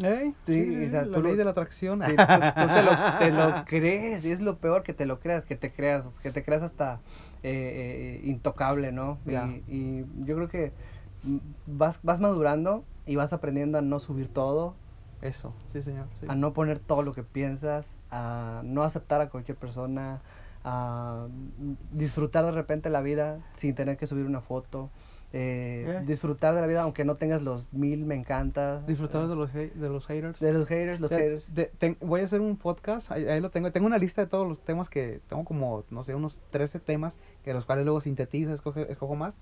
¿Eh? Sí, o sea, la tú ley lo- de la atracción. Sí, tú, tú te, lo, te lo crees, y es lo peor que te lo creas, que te creas, que te creas hasta eh, eh, intocable, ¿no? Y, y yo creo que vas, vas madurando y vas aprendiendo a no subir todo, Eso, sí, señor. sí. a no poner todo lo que piensas, a no aceptar a cualquier persona, a disfrutar de repente la vida sin tener que subir una foto, eh, Eh. disfrutar de la vida aunque no tengas los mil me encanta. Disfrutar eh, de los, de los haters. de los haters, los Te- haters. de- voy a hacer un podcast, ahí, ahí lo tengo. Tengo una lista de todos los temas que tengo como, no sé, unos 13 temas, que los cuales luego sintetizo, escoge- escojo más,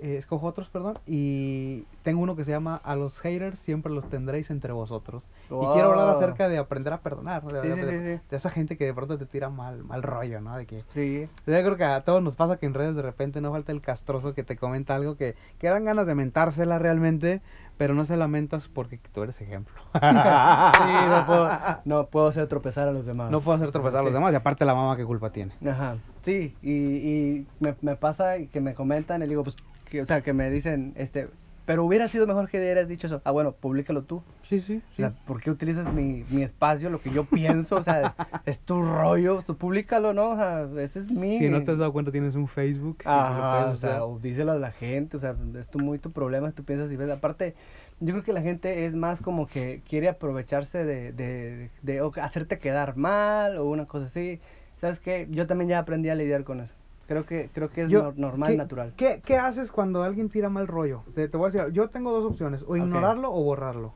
eh, escojo otros, perdón. Y tengo uno que se llama A los haters siempre los tendréis entre vosotros. Y quiero hablar acerca de aprender a perdonar, ¿no? de, Sí, de- sí, sí, de- sí. de esa gente que de pronto te tira mal, mal rollo, ¿no? De que Sí, Yo creo que a todos nos pasa que en redes de repente no falta el castroso que te comenta algo que, que dan ganas de mentársela realmente, pero no se lamentas porque tú eres ejemplo. sí, no puedo, no puedo hacer tropezar a los demás. No puedo hacer tropezar a los demás y aparte la mamá qué culpa tiene. Ajá, sí, y, y me, me pasa que me comentan y digo, pues, que, o sea, que me dicen, este, pero hubiera sido mejor que hubieras dicho eso. Ah, bueno, públicalo tú. Sí, sí, O sea, ¿por qué utilizas mi, mi espacio, lo que yo pienso? O sea, es tu rollo, tú públicalo, ¿no? O sea, este es mi... Si no te has dado cuenta tienes un Facebook. Ajá, o sea, o díselo a la gente, o sea, es tu, muy tu problema, tú piensas y ves. Aparte, yo creo que la gente es más como que quiere aprovecharse de, de, de o hacerte quedar mal o una cosa así. ¿Sabes qué? Yo también ya aprendí a lidiar con eso. Creo que, creo que es Yo- normal, ¿qué- natural. ¿qué, ¿Qué haces cuando alguien tira mal rollo? Te, te voy a decir, yo tengo dos opciones, o ignorarlo o borrarlo.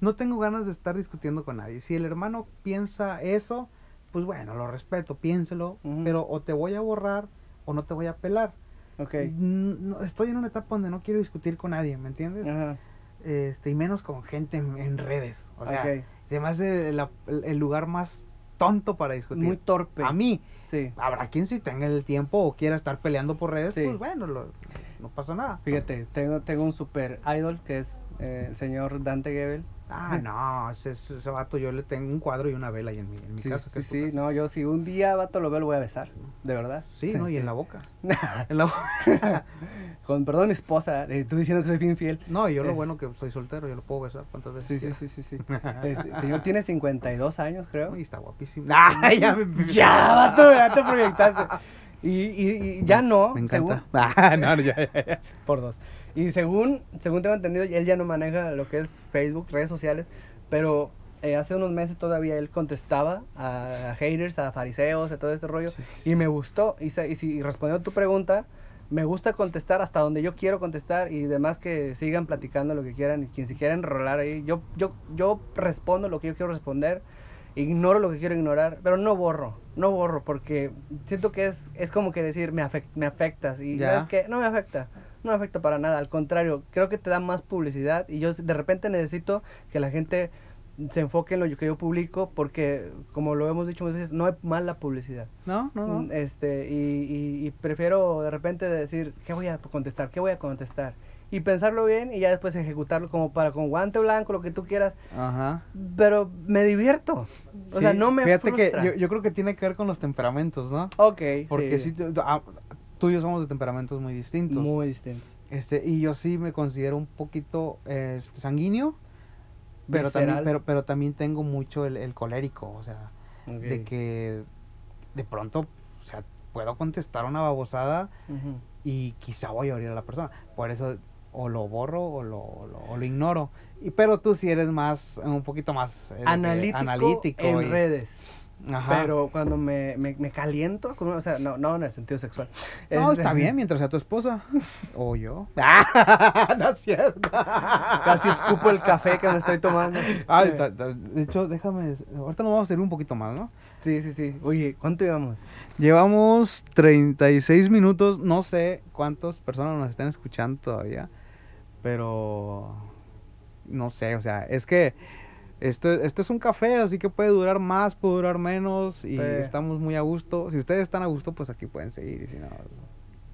No tengo ganas de estar discutiendo con nadie. Si el hermano piensa eso, pues bueno, lo respeto, piénselo, pero o te voy a borrar o no te voy a pelar. Ok. No, estoy en una etapa donde no quiero discutir con nadie, ¿me entiendes? Ajá. Este, y menos con gente en, en redes. O sea, ok. se me hace la- el, el lugar más tonto para discutir. Muy torpe. a mí, Sí. habrá quien si tenga el tiempo o quiera estar peleando por redes, Sí. pues bueno, lo- no pasa nada. Fíjate, tengo, tengo un super idol que es eh, el señor Dante Gebel. Ah, no, ese, ese- vato yo le tengo un cuadro y una vela ahí en mi, en mi Sí, casa. sí, sí, casa. no, yo si un día, vato, lo veo, lo voy a besar, de verdad. Sí, ¿no? Y Sí. en la boca. En la boca. Con perdón esposa, eh, tú diciendo que soy bien fiel. No, y yo lo Eh. bueno que soy soltero, yo lo puedo besar cuantas veces Sí, sí, sí, sí, sí. El señor tiene 52 años, creo. Y está guapísimo. Ah, ya me... Ya, vato, ya te proyectaste. Y, y, y ya no. Me encanta. Ah, no, ya, ya, ya. por dos. Y según, según tengo entendido, él ya no maneja lo que es Facebook, redes sociales, pero eh, hace unos meses todavía él contestaba a, a haters, a fariseos, a todo este rollo, Sí, sí, y me gustó. Y, se- y si respondiendo a tu pregunta, me gusta contestar hasta donde yo quiero contestar y demás que sigan platicando lo que quieran y quien se quiera enrolar ahí. Yo, yo, yo respondo lo que yo quiero responder, ignoro lo que quiero ignorar, pero no borro, no borro, porque siento que es, es como que decir, me, afec- me afectas. Y Ya. ¿sabes qué? No me afecta, no me afecta para nada, al contrario, creo que te da más publicidad y yo de repente necesito que la gente se enfoque en lo que yo publico porque, como lo hemos dicho muchas veces, no hay mala publicidad. No, no, no. Mm, Este, y, y- y prefiero de repente decir, ¿qué voy a contestar? ¿Qué voy a contestar? Y pensarlo bien y ya después ejecutarlo como para con guante blanco, lo que tú quieras. Ajá. Pero me divierto. O sea, no me Fíjate frustra. que yo, yo creo que tiene que ver con los temperamentos, ¿no? Ok, Porque sí, tú, ah, tú y yo somos de temperamentos muy distintos. Muy distinto. Este, y yo sí me considero un poquito eh, este, sanguíneo, pero también, pero, pero también tengo mucho el, el colérico, o sea, de que de pronto, o sea, puedo contestar una babosada y quizá voy a oír a la persona. Por eso o lo borro o lo, o lo, o lo ignoro. Y, pero tú sí eres más, un poquito más eh, Analítico, en y- redes. Ajá. Pero cuando me, me, me caliento, con o sea, no, no en el sentido sexual. No, Este, está bien, mientras sea tu esposa. O yo. no es cierto. Casi escupo el café que me estoy tomando. Ta- de hecho, déjame. Ahorita nos vamos a servir un poquito más, ¿no? Sí, sí, sí. Oye, ¿cuánto llevamos? Llevamos 36 minutos. No sé cuántas personas nos están escuchando todavía. Pero. No sé, o sea, es que. Esto, esto es un café, así que puede durar más, puede durar menos. Y Sí. estamos muy a gusto. Si ustedes están a gusto, pues aquí pueden seguir. Y si no, pues,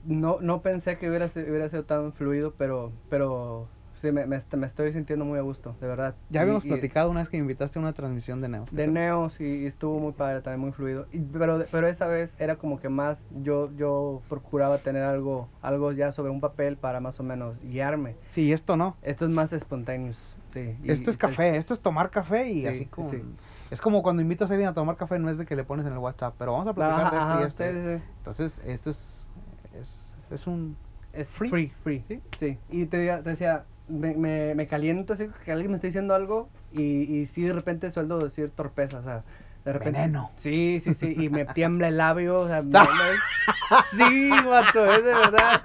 No, no pensé que hubiera, hubiera sido tan fluido, pero, pero sí, me, me, me estoy sintiendo muy a gusto, de verdad. Ya habíamos y platicado una vez que me invitaste a una transmisión de Neos. ¿te De acuerdas? Neo, sí, y estuvo muy padre, también muy fluido. Y- pero, pero esa vez era como que más, yo, yo procuraba tener algo, algo ya sobre un papel para más o menos guiarme. Sí, esto no. Esto es más espontáneo, sí. Esto es café, esto es tomar café y Sí, así como... sí. Es como cuando invitas a alguien a tomar café, no es de que le pones en el WhatsApp, pero vamos a platicar de esto y esto. sí. Entonces, esto es, es, es un... Es Free. free, free, Sí. sí. Y te, te decía, me, me, me caliento así que alguien me está diciendo algo y, y sí de repente sueldo decir torpeza, o sea, de repente. Veneno. Sí, sí, sí, y me tiembla el labio, o sea, me- sí, vato, es de verdad.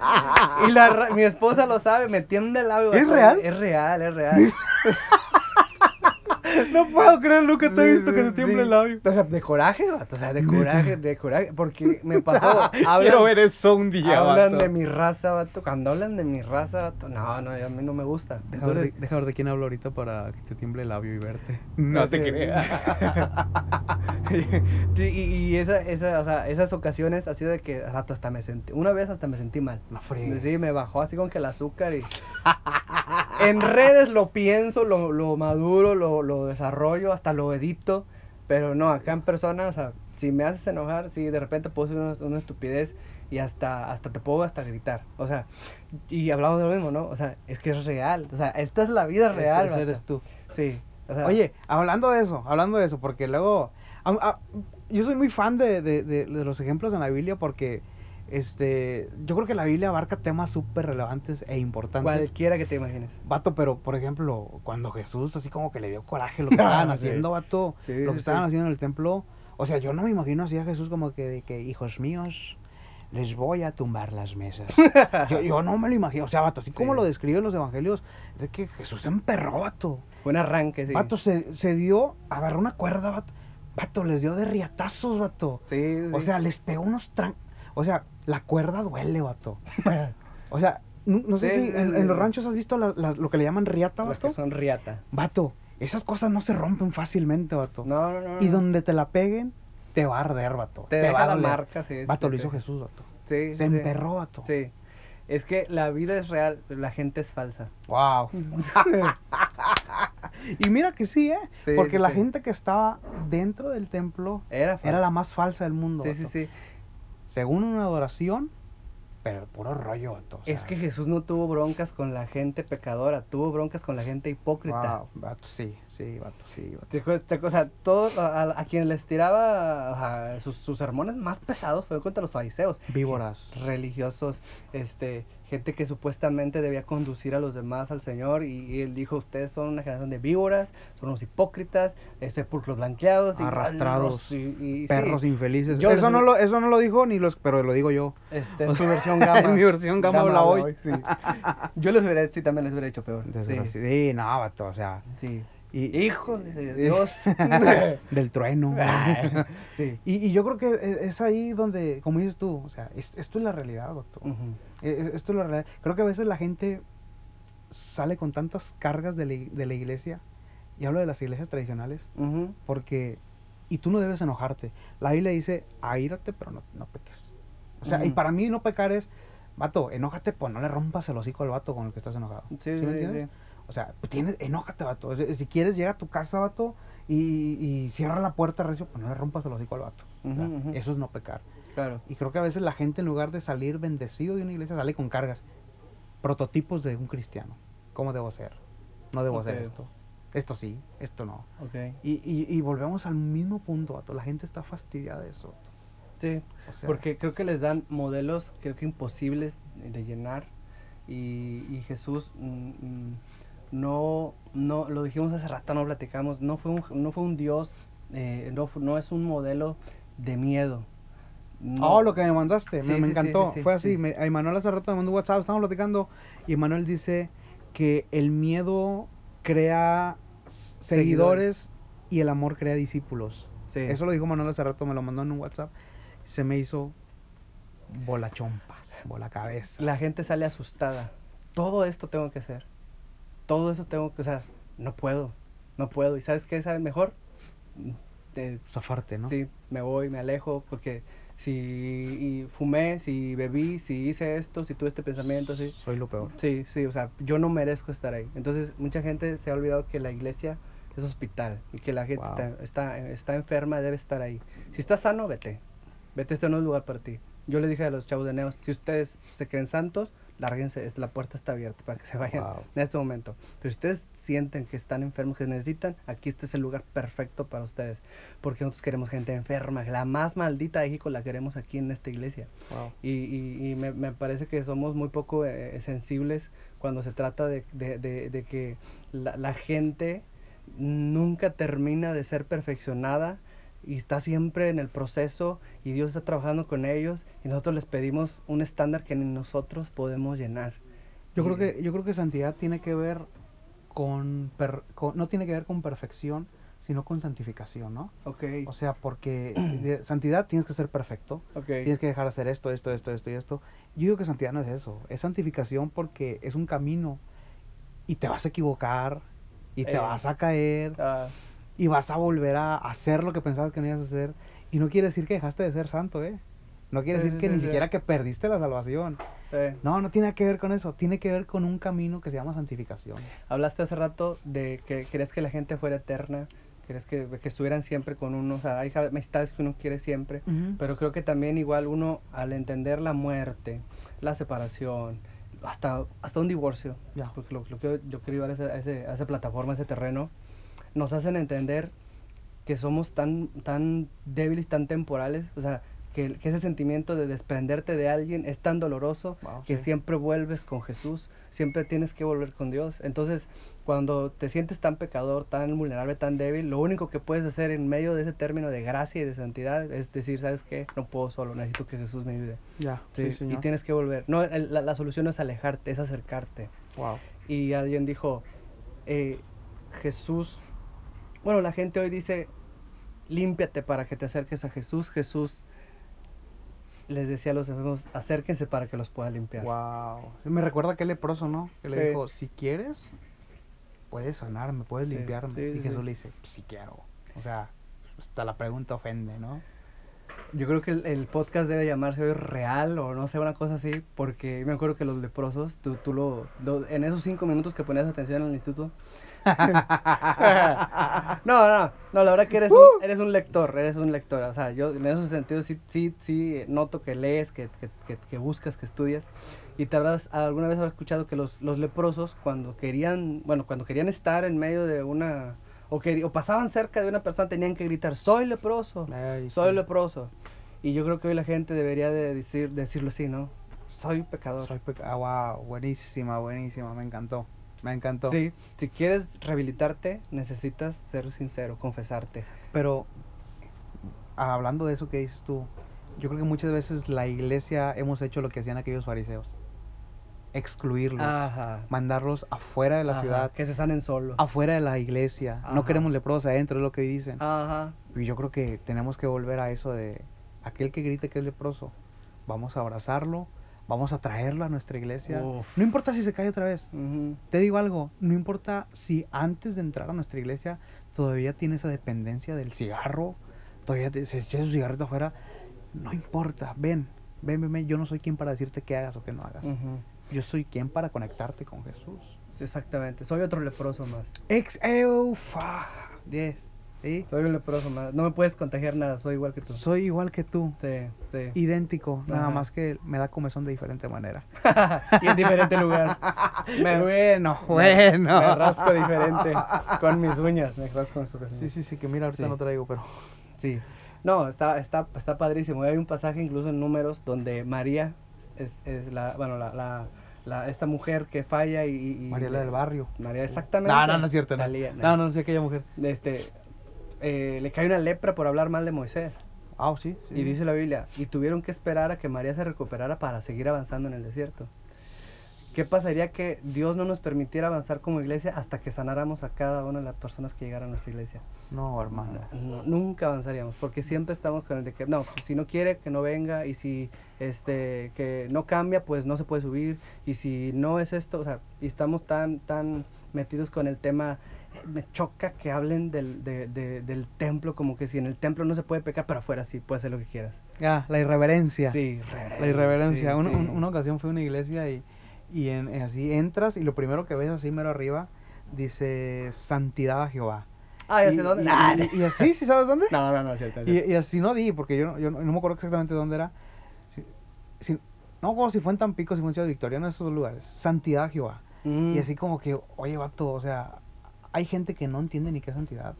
Y la, mi esposa lo sabe, me tiembla el labio. ¿Es vato, real? Es real, es real. No puedo creer, nunca te he visto que sí, te tiemble sí. el labio. O sea, de coraje, vato, o sea, de coraje, de coraje, porque me pasó. Quiero hablan- ver eso un día, hablan vato. de mi raza, vato. Cuando hablan de mi raza, vato, no, no, a mí no me gusta. Deja ver, de, deja ver de quién hablo ahorita para que te tiemble el labio y verte. No te Sí. creas. Y, y esa, esa, o sea, esas ocasiones así de que vato, hasta me sentí, una vez hasta me sentí mal. No friegues. Sí, me bajó así con que el azúcar y... en redes lo pienso, lo, lo maduro, lo, lo desarrollo, hasta lo edito, pero no, acá en persona, o sea, si me haces enojar, si de repente puedo hacer una, una estupidez y hasta, hasta te puedo hasta gritar, o sea, y hablamos de lo mismo, ¿no? O sea, es que es real, o sea, esta es la vida real. Vato. eres tú. Sí, o sea, Oye, hablando de eso, hablando de eso, porque luego... a- a- yo soy muy fan de, de- de- de los ejemplos en la Biblia porque... Este, yo creo que la Biblia abarca temas súper relevantes e importantes. cualquiera que te imagines. Vato, pero por ejemplo, cuando Jesús así como que le dio coraje lo que estaban Sí. haciendo, vato, Sí, lo que estaban sí. haciendo en el templo, o sea, yo no me imagino así a Jesús como que de que, hijos míos, les voy a tumbar las mesas. yo, yo no me lo imagino, o sea, vato, así como lo describen los evangelios, de que Jesús se emperró, vato. Un arranque, sí. Vato, se, se dio, agarró una cuerda, vato, vato, les dio de riatazos, vato. Sí, O sea, les pegó unos tran... O sea, la cuerda duele, vato. O sea, no, no sé Sí, si en, los ranchos has visto la- las- lo que le llaman riata, vato. que son riata. Vato, esas cosas no se rompen fácilmente, vato. No, no, no. Y donde te la peguen, te va a arder, vato. te, va deja a la doler. marca, sí. Vato, sí, lo hizo sí. Jesús, vato. Sí, Se emperró, vato. Sí. Es que la vida es real, la gente es falsa. Wow. Y mira que sí, ¿eh? Sí, Porque sí, la sí. gente que estaba dentro del templo Era era la más falsa del mundo. Sí, sí, sí. Según una adoración, pero puro rollo, o Es sea, que Jesús no tuvo broncas con la gente pecadora, tuvo broncas con la gente hipócrita. Wow, sí, sí, vato, sí, vato. Te te- o sea, todo, a, a- quien les tiraba sus, sus sermones más pesados fue contra los fariseos. Víboras. religiosos, este, gente que supuestamente debía conducir a los demás al Señor y, y él dijo, ustedes son una generación de víboras, son unos hipócritas, eh, sepulcros blanqueados, Arrastrados, y, y- sí, Perros infelices. Yo eso, les- no lo, eso no lo dijo ni los, pero lo digo yo. este, en tu versión gama. En mi versión gama habla hoy. sí. Yo les hubiera, sí, también les hubiera hecho peor. Sí, Sí, no, vato, o sea. sí. Y, Hijo de Dios. del trueno. sí. y, y yo creo que es, es ahí donde, como dices tú, o sea, es- esto es la realidad, vato. Ujú. Eh, Esto es la realidad. Creo que a veces la gente sale con tantas cargas de la, de la iglesia, y hablo de las iglesias tradicionales, porque, y tú no debes enojarte. La Biblia dice, aírate, pero no, no peques. O sea, y para mí no pecar es, vato, enójate, pues no le rompas el hocico al vato con el que estás enojado. Sí, ¿Sí sí, me sí, entiendes? sí. O sea, pues tienes, enójate, vato. Si quieres, llega a tu casa, vato, y, y cierra la puerta recio, pues no le rompas el hocico al vato. Eso es no pecar. Claro. Y creo que a veces la gente, en lugar de salir bendecido de una iglesia, sale con cargas. Prototipos de un cristiano. ¿Cómo debo ser? No debo hacer esto. Esto sí, esto no. Ok. Y, y, y volvemos al mismo punto, vato. La gente está fastidiada de eso. Sí. O sea, Porque creo que les dan modelos, creo que imposibles de llenar. Y, y Jesús mm, mm, no, no, lo dijimos hace rato, no platicamos, no fue un, no fue un Dios, eh, no, no es un modelo de miedo. No. Oh, lo que me mandaste, Sí, me, sí, encantó. sí, Fue así, sí. me, a Emanuel hace rato me mandó un WhatsApp, estamos platicando, y Emanuel dice que el miedo crea seguidores, Seguidores. y el amor crea discípulos. Eso lo dijo Manuel hace rato, me lo mandó en un WhatsApp. Se me hizo bola chompas, bola cabeza. La gente sale asustada. Todo esto tengo que hacer. Todo eso tengo que, o sea, no puedo, no puedo. ¿Y sabes qué sabe mejor? Eh, Zafarte, ¿no? Sí, me voy, me alejo, porque si y fumé, si bebí, si hice esto, si tuve este pensamiento, sí. Soy lo peor. Sí, sí, o sea, yo no merezco estar ahí. Entonces, mucha gente se ha olvidado que la iglesia es hospital y que la gente Wow. está, está, está enferma, debe estar ahí. Si estás sano, vete. Vete, este no es lugar para ti. Yo le dije a los chavos de Neos, si ustedes se creen santos, lárguense, la puerta está abierta para que se vayan Wow. en este momento. Pero si ustedes sienten que están enfermos, que necesitan, aquí este es el lugar perfecto para ustedes. Porque nosotros queremos gente enferma. La más maldita de México la queremos aquí en esta iglesia. Wow. Y, y- y me, me parece que somos muy poco eh, sensibles cuando se trata de, de- de- de que la, la gente nunca termina de ser perfeccionada y está siempre en el proceso y Dios está trabajando con ellos y nosotros les pedimos un estándar que ni nosotros podemos llenar. Yo creo que yo creo que santidad tiene que ver con, per- con- no tiene que ver con perfección, sino con santificación, ¿no? Ok, O sea, porque de santidad tienes que ser perfecto. ok. Tienes que dejar de hacer esto, esto, esto, esto y esto. Yo digo que santidad no es eso. Es santificación porque es un camino y te vas a equivocar y te Eh. vas a caer Ah, y vas a volver a hacer lo que pensabas que no ibas a hacer. Y no quiere decir que dejaste de ser santo, ¿eh? No quiere Sí, decir sí, que sí, ni siquiera que perdiste la salvación. No, no tiene que ver con eso. Tiene que ver con un camino que se llama santificación. Hablaste hace rato de que querías que la gente fuera eterna, querías que, que estuvieran siempre con uno, o sea, hay amistades que uno quiere siempre, pero creo que también igual uno al entender la muerte, la separación, hasta, hasta un divorcio, Ya. porque lo, lo que yo quiero llevar a, ese- a ese- a esa plataforma, a ese terreno, nos hacen entender que somos tan, tan débiles, tan temporales, o sea, que, que ese sentimiento de desprenderte de alguien es tan doloroso Wow, que sí. siempre vuelves con Jesús, siempre tienes que volver con Dios. Entonces, cuando te sientes tan pecador, tan vulnerable, tan débil, lo único que puedes hacer en medio de ese término de gracia y de santidad es decir, ¿sabes qué? No puedo solo, necesito que Jesús me ayude. Ya, Sí, sí, y tienes que volver. No, el- la, la solución no es alejarte, es acercarte. Wow. Y alguien dijo, eh, Jesús, bueno, la gente hoy dice, límpiate para que te acerques a Jesús. Jesús les decía a los enfermos, acérquense para que los pueda limpiar. Wow. Me recuerda aquel leproso, ¿no? Que le Sí. dijo, si quieres, puedes sanarme, puedes Sí, limpiarme. sí, y Jesús le dice, si quiero. O sea, hasta la pregunta ofende, ¿no? Yo creo que el, el podcast debe llamarse hoy real o no sé, una cosa así, porque me acuerdo que los leprosos, tú, tú lo, lo- en esos cinco minutos que ponías atención en el instituto. no, no, no, la verdad que eres, un, eres un lector, eres un lector. O sea, yo en esos sentidos sí, sí, sí noto que lees, que, que, que, que buscas, que estudias. Y te habrás, alguna vez habrás escuchado que los, los leprosos, cuando querían, bueno, cuando querían estar en medio de una, o, que, o pasaban cerca de una persona, tenían que gritar, soy leproso Ay, soy sí. leproso. Y yo creo que hoy la gente debería de decir, decirlo así, ¿no? Soy pecador. Soy peca- ah, wow, buenísima, buenísima, me encantó. Me encantó. Sí, si quieres rehabilitarte, necesitas ser sincero, confesarte. Pero hablando de eso que dices tú, yo creo que muchas veces la iglesia hemos hecho lo que hacían aquellos fariseos. Excluirlos, Ajá. mandarlos afuera de la Ajá, ciudad, Que se sanen solos. afuera de la iglesia. No queremos leprosos adentro, es lo que dicen. Y yo creo que tenemos que volver a eso de aquel que grite que es leproso, vamos a abrazarlo, vamos a traerlo a nuestra iglesia. Uf. No importa si se cae otra vez. Te digo algo, no importa si antes de entrar a nuestra iglesia todavía tiene esa dependencia del cigarro, todavía te, se echa su cigarrito afuera, no importa, ven, ven, ven, ven, yo no soy quien para decirte qué hagas o qué no hagas. Yo soy quien para conectarte con Jesús. Sí, exactamente. Soy otro leproso más. Ex, eufa, yes, ¿sí? Soy un leproso más. No me puedes contagiar nada, soy igual que tú. Soy igual que tú, Sí, sí. idéntico, nada más que me da comezón de diferente manera. y en diferente lugar. Me, bueno, bueno. Me rasco diferente con mis uñas. Me rasco con Sí, sí, sí, que mira, ahorita Sí. no traigo, pero... Sí. No, está, está, está padrísimo. Hay un pasaje incluso en números donde María es, es la, bueno, la, la, la- esta mujer que falla y... y- y- María la del barrio. María, exactamente. No, no, no es cierto. No, Talía, no, no, no sé aquella mujer. Este, eh, le cae una lepra por hablar mal de Moisés. Ah, sí. sí. Y dice la Biblia, y tuvieron que esperar a que María se recuperara para seguir avanzando en el desierto. ¿Qué pasaría que Dios no nos permitiera avanzar como iglesia hasta que sanáramos a cada una de las personas que llegaran a nuestra iglesia? No, hermano. No, nunca avanzaríamos, porque siempre estamos con el de que, no, si no quiere, que no venga, y si este que no cambia, pues no se puede subir, y si no es esto, o sea, y estamos tan, tan metidos con el tema, eh, me choca que hablen del, de- de- del templo, como que si en el templo no se puede pecar, pero afuera sí, puedes hacer lo que quieras. Ah, la irreverencia. Sí, La irreverencia. sí, Un- sí. un- una ocasión fui a una iglesia y, y en, en así entras y lo primero que ves así mero arriba dice santidad a Jehová. Ah, ya y, sé dónde. y- y- y así, ¿sí sabes dónde? no, no, no, es cierto, es Y, cierto. y así no di, porque yo, no- yo no, no me acuerdo exactamente dónde era. Si- si- no acuerdo si fue en Tampico, si fue en Ciudad Victoria, uno de esos dos lugares. Santidad a Jehová. Mm, Y así como que, oye, vato, o sea, hay gente que no entiende ni qué es santidad.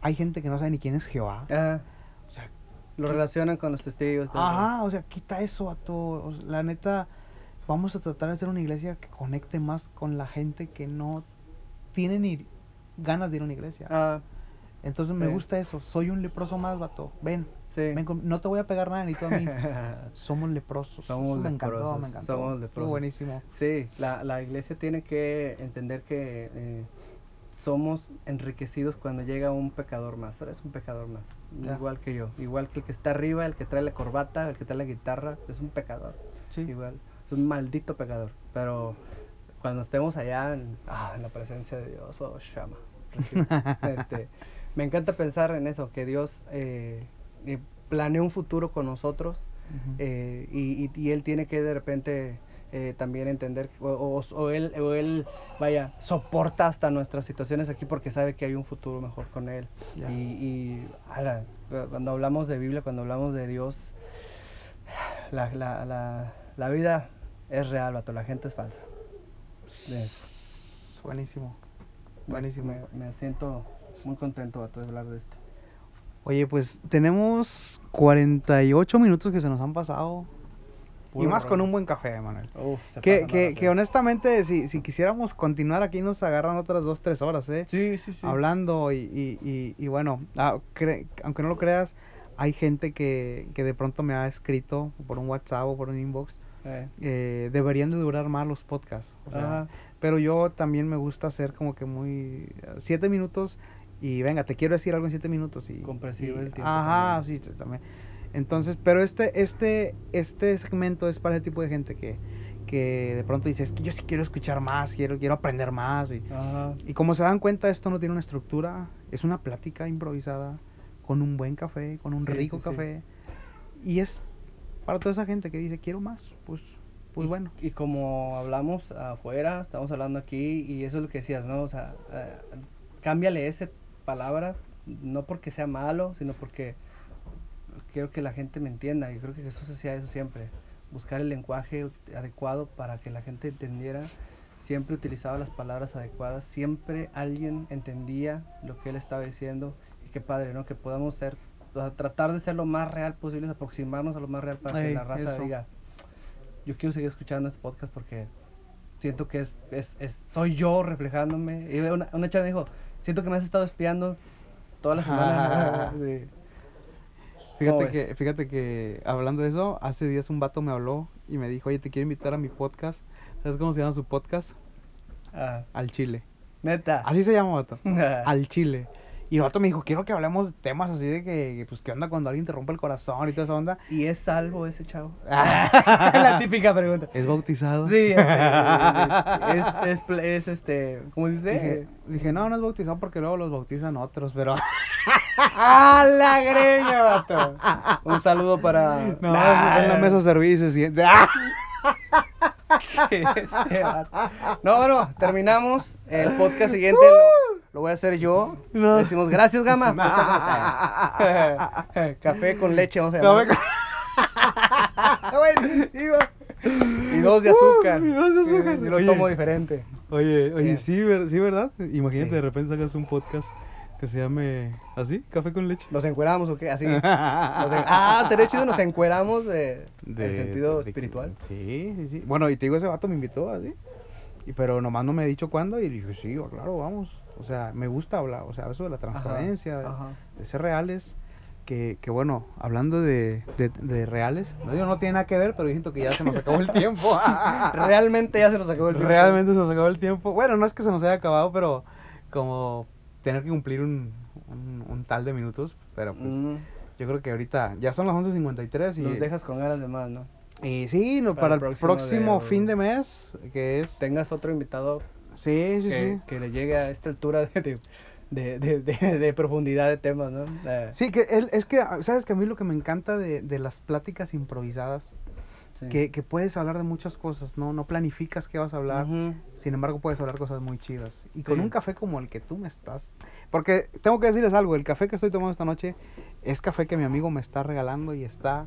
Hay gente que no sabe ni quién es Jehová. O sea, lo relacionan con los testigos. ajá, o sea, quita eso, vato. O sea, la neta, vamos a tratar de hacer una iglesia que conecte más con la gente que no tiene ni ganas de ir a una iglesia. Ah, Entonces me sí. gusta eso. Soy un leproso más, vato. Ven, sí. ven con- no te voy a pegar nada ni tú a mí. Somos leprosos. Somos Eso me encantó, leprosos, me encantó. somos Estuvo leprosos. buenísimo. Sí, la, la iglesia tiene que entender que eh, somos enriquecidos cuando llega un pecador más. Eres un pecador más, Ya. igual que yo. Igual que el que está arriba, el que trae la corbata, el que trae la guitarra, es un pecador. Sí. Igual, es un maldito pecador. Pero cuando estemos allá en, ah, en la presencia de Dios, oh, Shama. este, me encanta pensar en eso, que Dios eh, eh, planea un futuro con nosotros eh, y, y- y él tiene que de repente eh, también entender o, o- o él o él vaya soporta hasta nuestras situaciones aquí porque sabe que hay un futuro mejor con él y, y, ala, cuando hablamos de Biblia cuando hablamos de Dios la, la, la, la vida es real vato, la gente es falsa Es- Buenísimo. Buenísimo. me, me siento muy contento vato, de hablar de esto Oye, pues tenemos 48 minutos que se nos han pasado. y Puro más con rollo. un buen café, Manuel. Uf, se Que, pasa que, más que honestamente, si, si quisiéramos continuar aquí, nos agarran otras 2, 3 horas, ¿eh? sí sí sí Hablando y, y, y, y bueno, ah, cre- aunque no lo creas, hay gente que, que de pronto me ha escrito por un WhatsApp o por un inbox. Eh, eh, deberían de durar más los podcasts. o sea, ajá. pero yo también me gusta hacer como que muy... Siete minutos y venga, te quiero decir algo en siete minutos. Y, Compresivo y- el tiempo Ajá, también. sí, también. Entonces, pero este, este, este segmento es para ese tipo de gente que, que de pronto dice, es que yo sí quiero escuchar más, quiero, quiero aprender más. Y, Ajá. y como se dan cuenta, esto no tiene una estructura, es una plática improvisada con un buen café, con un Sí, rico sí, sí. café. Y es para toda esa gente que dice, quiero más, pues, pues Y- bueno. Y como hablamos afuera, estamos hablando aquí, y eso es lo que decías, ¿no? O sea, eh, cámbiale esa palabra, no porque sea malo, sino porque quiero que la gente me entienda. Y creo que Jesús hacía eso siempre, buscar el lenguaje adecuado para que la gente entendiera. Siempre utilizaba las palabras adecuadas, siempre alguien entendía lo que él estaba diciendo. Y qué padre, ¿no? Que podamos ser, o sea, tratar de ser lo más real posible, aproximarnos a lo más real para que la raza eso. diga, yo quiero seguir escuchando este podcast porque siento que es, es, es- soy yo reflejándome. Y una, una chava me dijo, siento que me has estado espiando toda la semana. Sí. ¿Cómo Fíjate ves? que, fíjate que hablando de eso, hace días un vato me habló y me dijo, oye, te quiero invitar a mi podcast. ¿Sabes cómo se llama su podcast? Ah, Al Chile. neta. Así se llama, vato. Al Chile. Y el vato me dijo, quiero que hablemos de temas así de que, pues, ¿qué onda cuando alguien te rompe el corazón y toda esa onda? ¿Y es salvo ese chavo? Ah. la típica pregunta. ¿Es bautizado? Sí, es, es, es este, ¿cómo dice? Dije, dije, no, no es bautizado porque luego los bautizan otros, pero... ¡Ah, la greña, vato! Un saludo para... No, es en la mesa de servicio. sí. Este. No, bueno, terminamos. El podcast siguiente lo, lo voy a hacer yo. No. Decimos gracias, Gama. Café con leche, vamos a llamar. Buenísimo. Y dos de azúcar. Uh, y dos de azúcar. Y lo tomo diferente. Oye, oye, sí, sí, ¿verdad? Imagínate Sí. de repente sacas un podcast que se llame así, café con leche. ¿Nos encueramos o qué? Así. En- Ah, te chido, nos encueramos de, De- en sentido de- espiritual. Sí, sí, sí. Bueno, y te digo, ese vato me invitó así. Y, pero nomás no me ha dicho cuándo y dije, sí, claro, vamos. O sea, me gusta hablar, o sea, eso de la transparencia, de- ajá. de ser reales. Que, que bueno, hablando de, de, de reales, no, digo, no tiene nada que ver, pero yo siento que ya se nos acabó el tiempo. Realmente ya se nos acabó el tiempo. Realmente se nos acabó el tiempo. Bueno, no es que se nos haya acabado, pero como tener que cumplir un, un, un tal de minutos. Pero pues Mm, yo creo que ahorita ya son las 11.53 y... Nos dejas con ganas de más, ¿no? Y sí, no, Para para, el próximo próximo, de- fin de mes, que es... Tengas otro invitado Sí, sí, que, sí. que le llegue a esta altura de, de, de, profundidad de temas, ¿no? Eh, Sí, que él, es que, ah, ¿sabes que a mí lo que me encanta de, de las pláticas improvisadas? Sí. Que, que puedes hablar de muchas cosas, ¿no? No planificas qué vas a hablar. Sin embargo, puedes hablar cosas muy chidas. Y con Sí. un café como el que tú me estás... Porque tengo que decirles algo, el café que estoy tomando esta noche es café que mi amigo me está regalando y está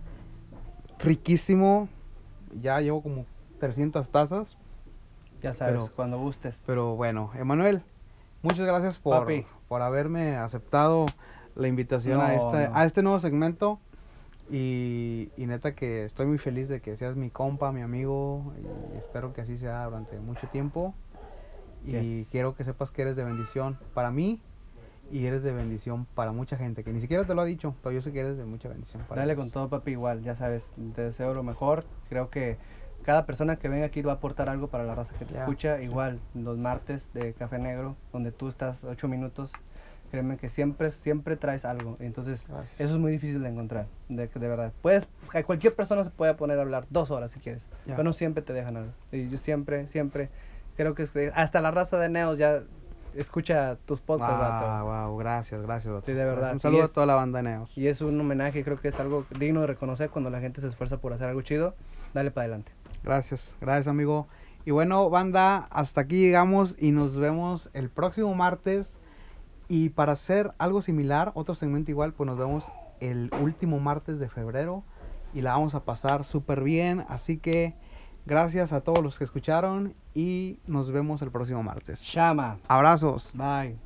riquísimo. Ya llevo como 300 tazas. Ya sabes, Pero- cuando gustes. Pero bueno, Emanuel, muchas gracias por, Papi. por haberme aceptado la invitación a, No, este, no. a este nuevo segmento. Y, y neta que estoy muy feliz de que seas mi compa, mi amigo. Y espero que así sea durante mucho tiempo. Y Yes. quiero que sepas que eres de bendición para mí y eres de bendición para mucha gente. Que ni siquiera te lo ha dicho, pero yo sé que eres de mucha bendición para Dale ellos. con todo, papi, igual, ya sabes, te deseo lo mejor. Creo que cada persona que venga aquí va a aportar algo para la raza que te escucha. Igual, los martes de Café Negro, donde tú estás ocho minutos, créeme que siempre, siempre traes algo. Entonces, Gracias. eso es muy difícil de encontrar, de, de verdad. Puedes, a cualquier persona se puede poner a hablar dos horas si quieres, pero no siempre te dejan algo. Y yo siempre, siempre, creo que es que hasta la raza de Neos ya escucha tus podcasts, vato. Ah, wow, gracias, gracias. vato. Sí, de verdad. Un saludo es- a toda la banda de Neos. Y es un homenaje, creo que es algo digno de reconocer cuando la gente se esfuerza por hacer algo chido. Dale para adelante. Gracias, gracias amigo. Y bueno, banda, hasta aquí llegamos y nos vemos el próximo martes. Y para hacer algo similar, otro segmento igual, pues nos vemos el último martes de febrero y la vamos a pasar súper bien. Así que gracias a todos los que escucharon y nos vemos el próximo martes. Shama. Abrazos. Bye.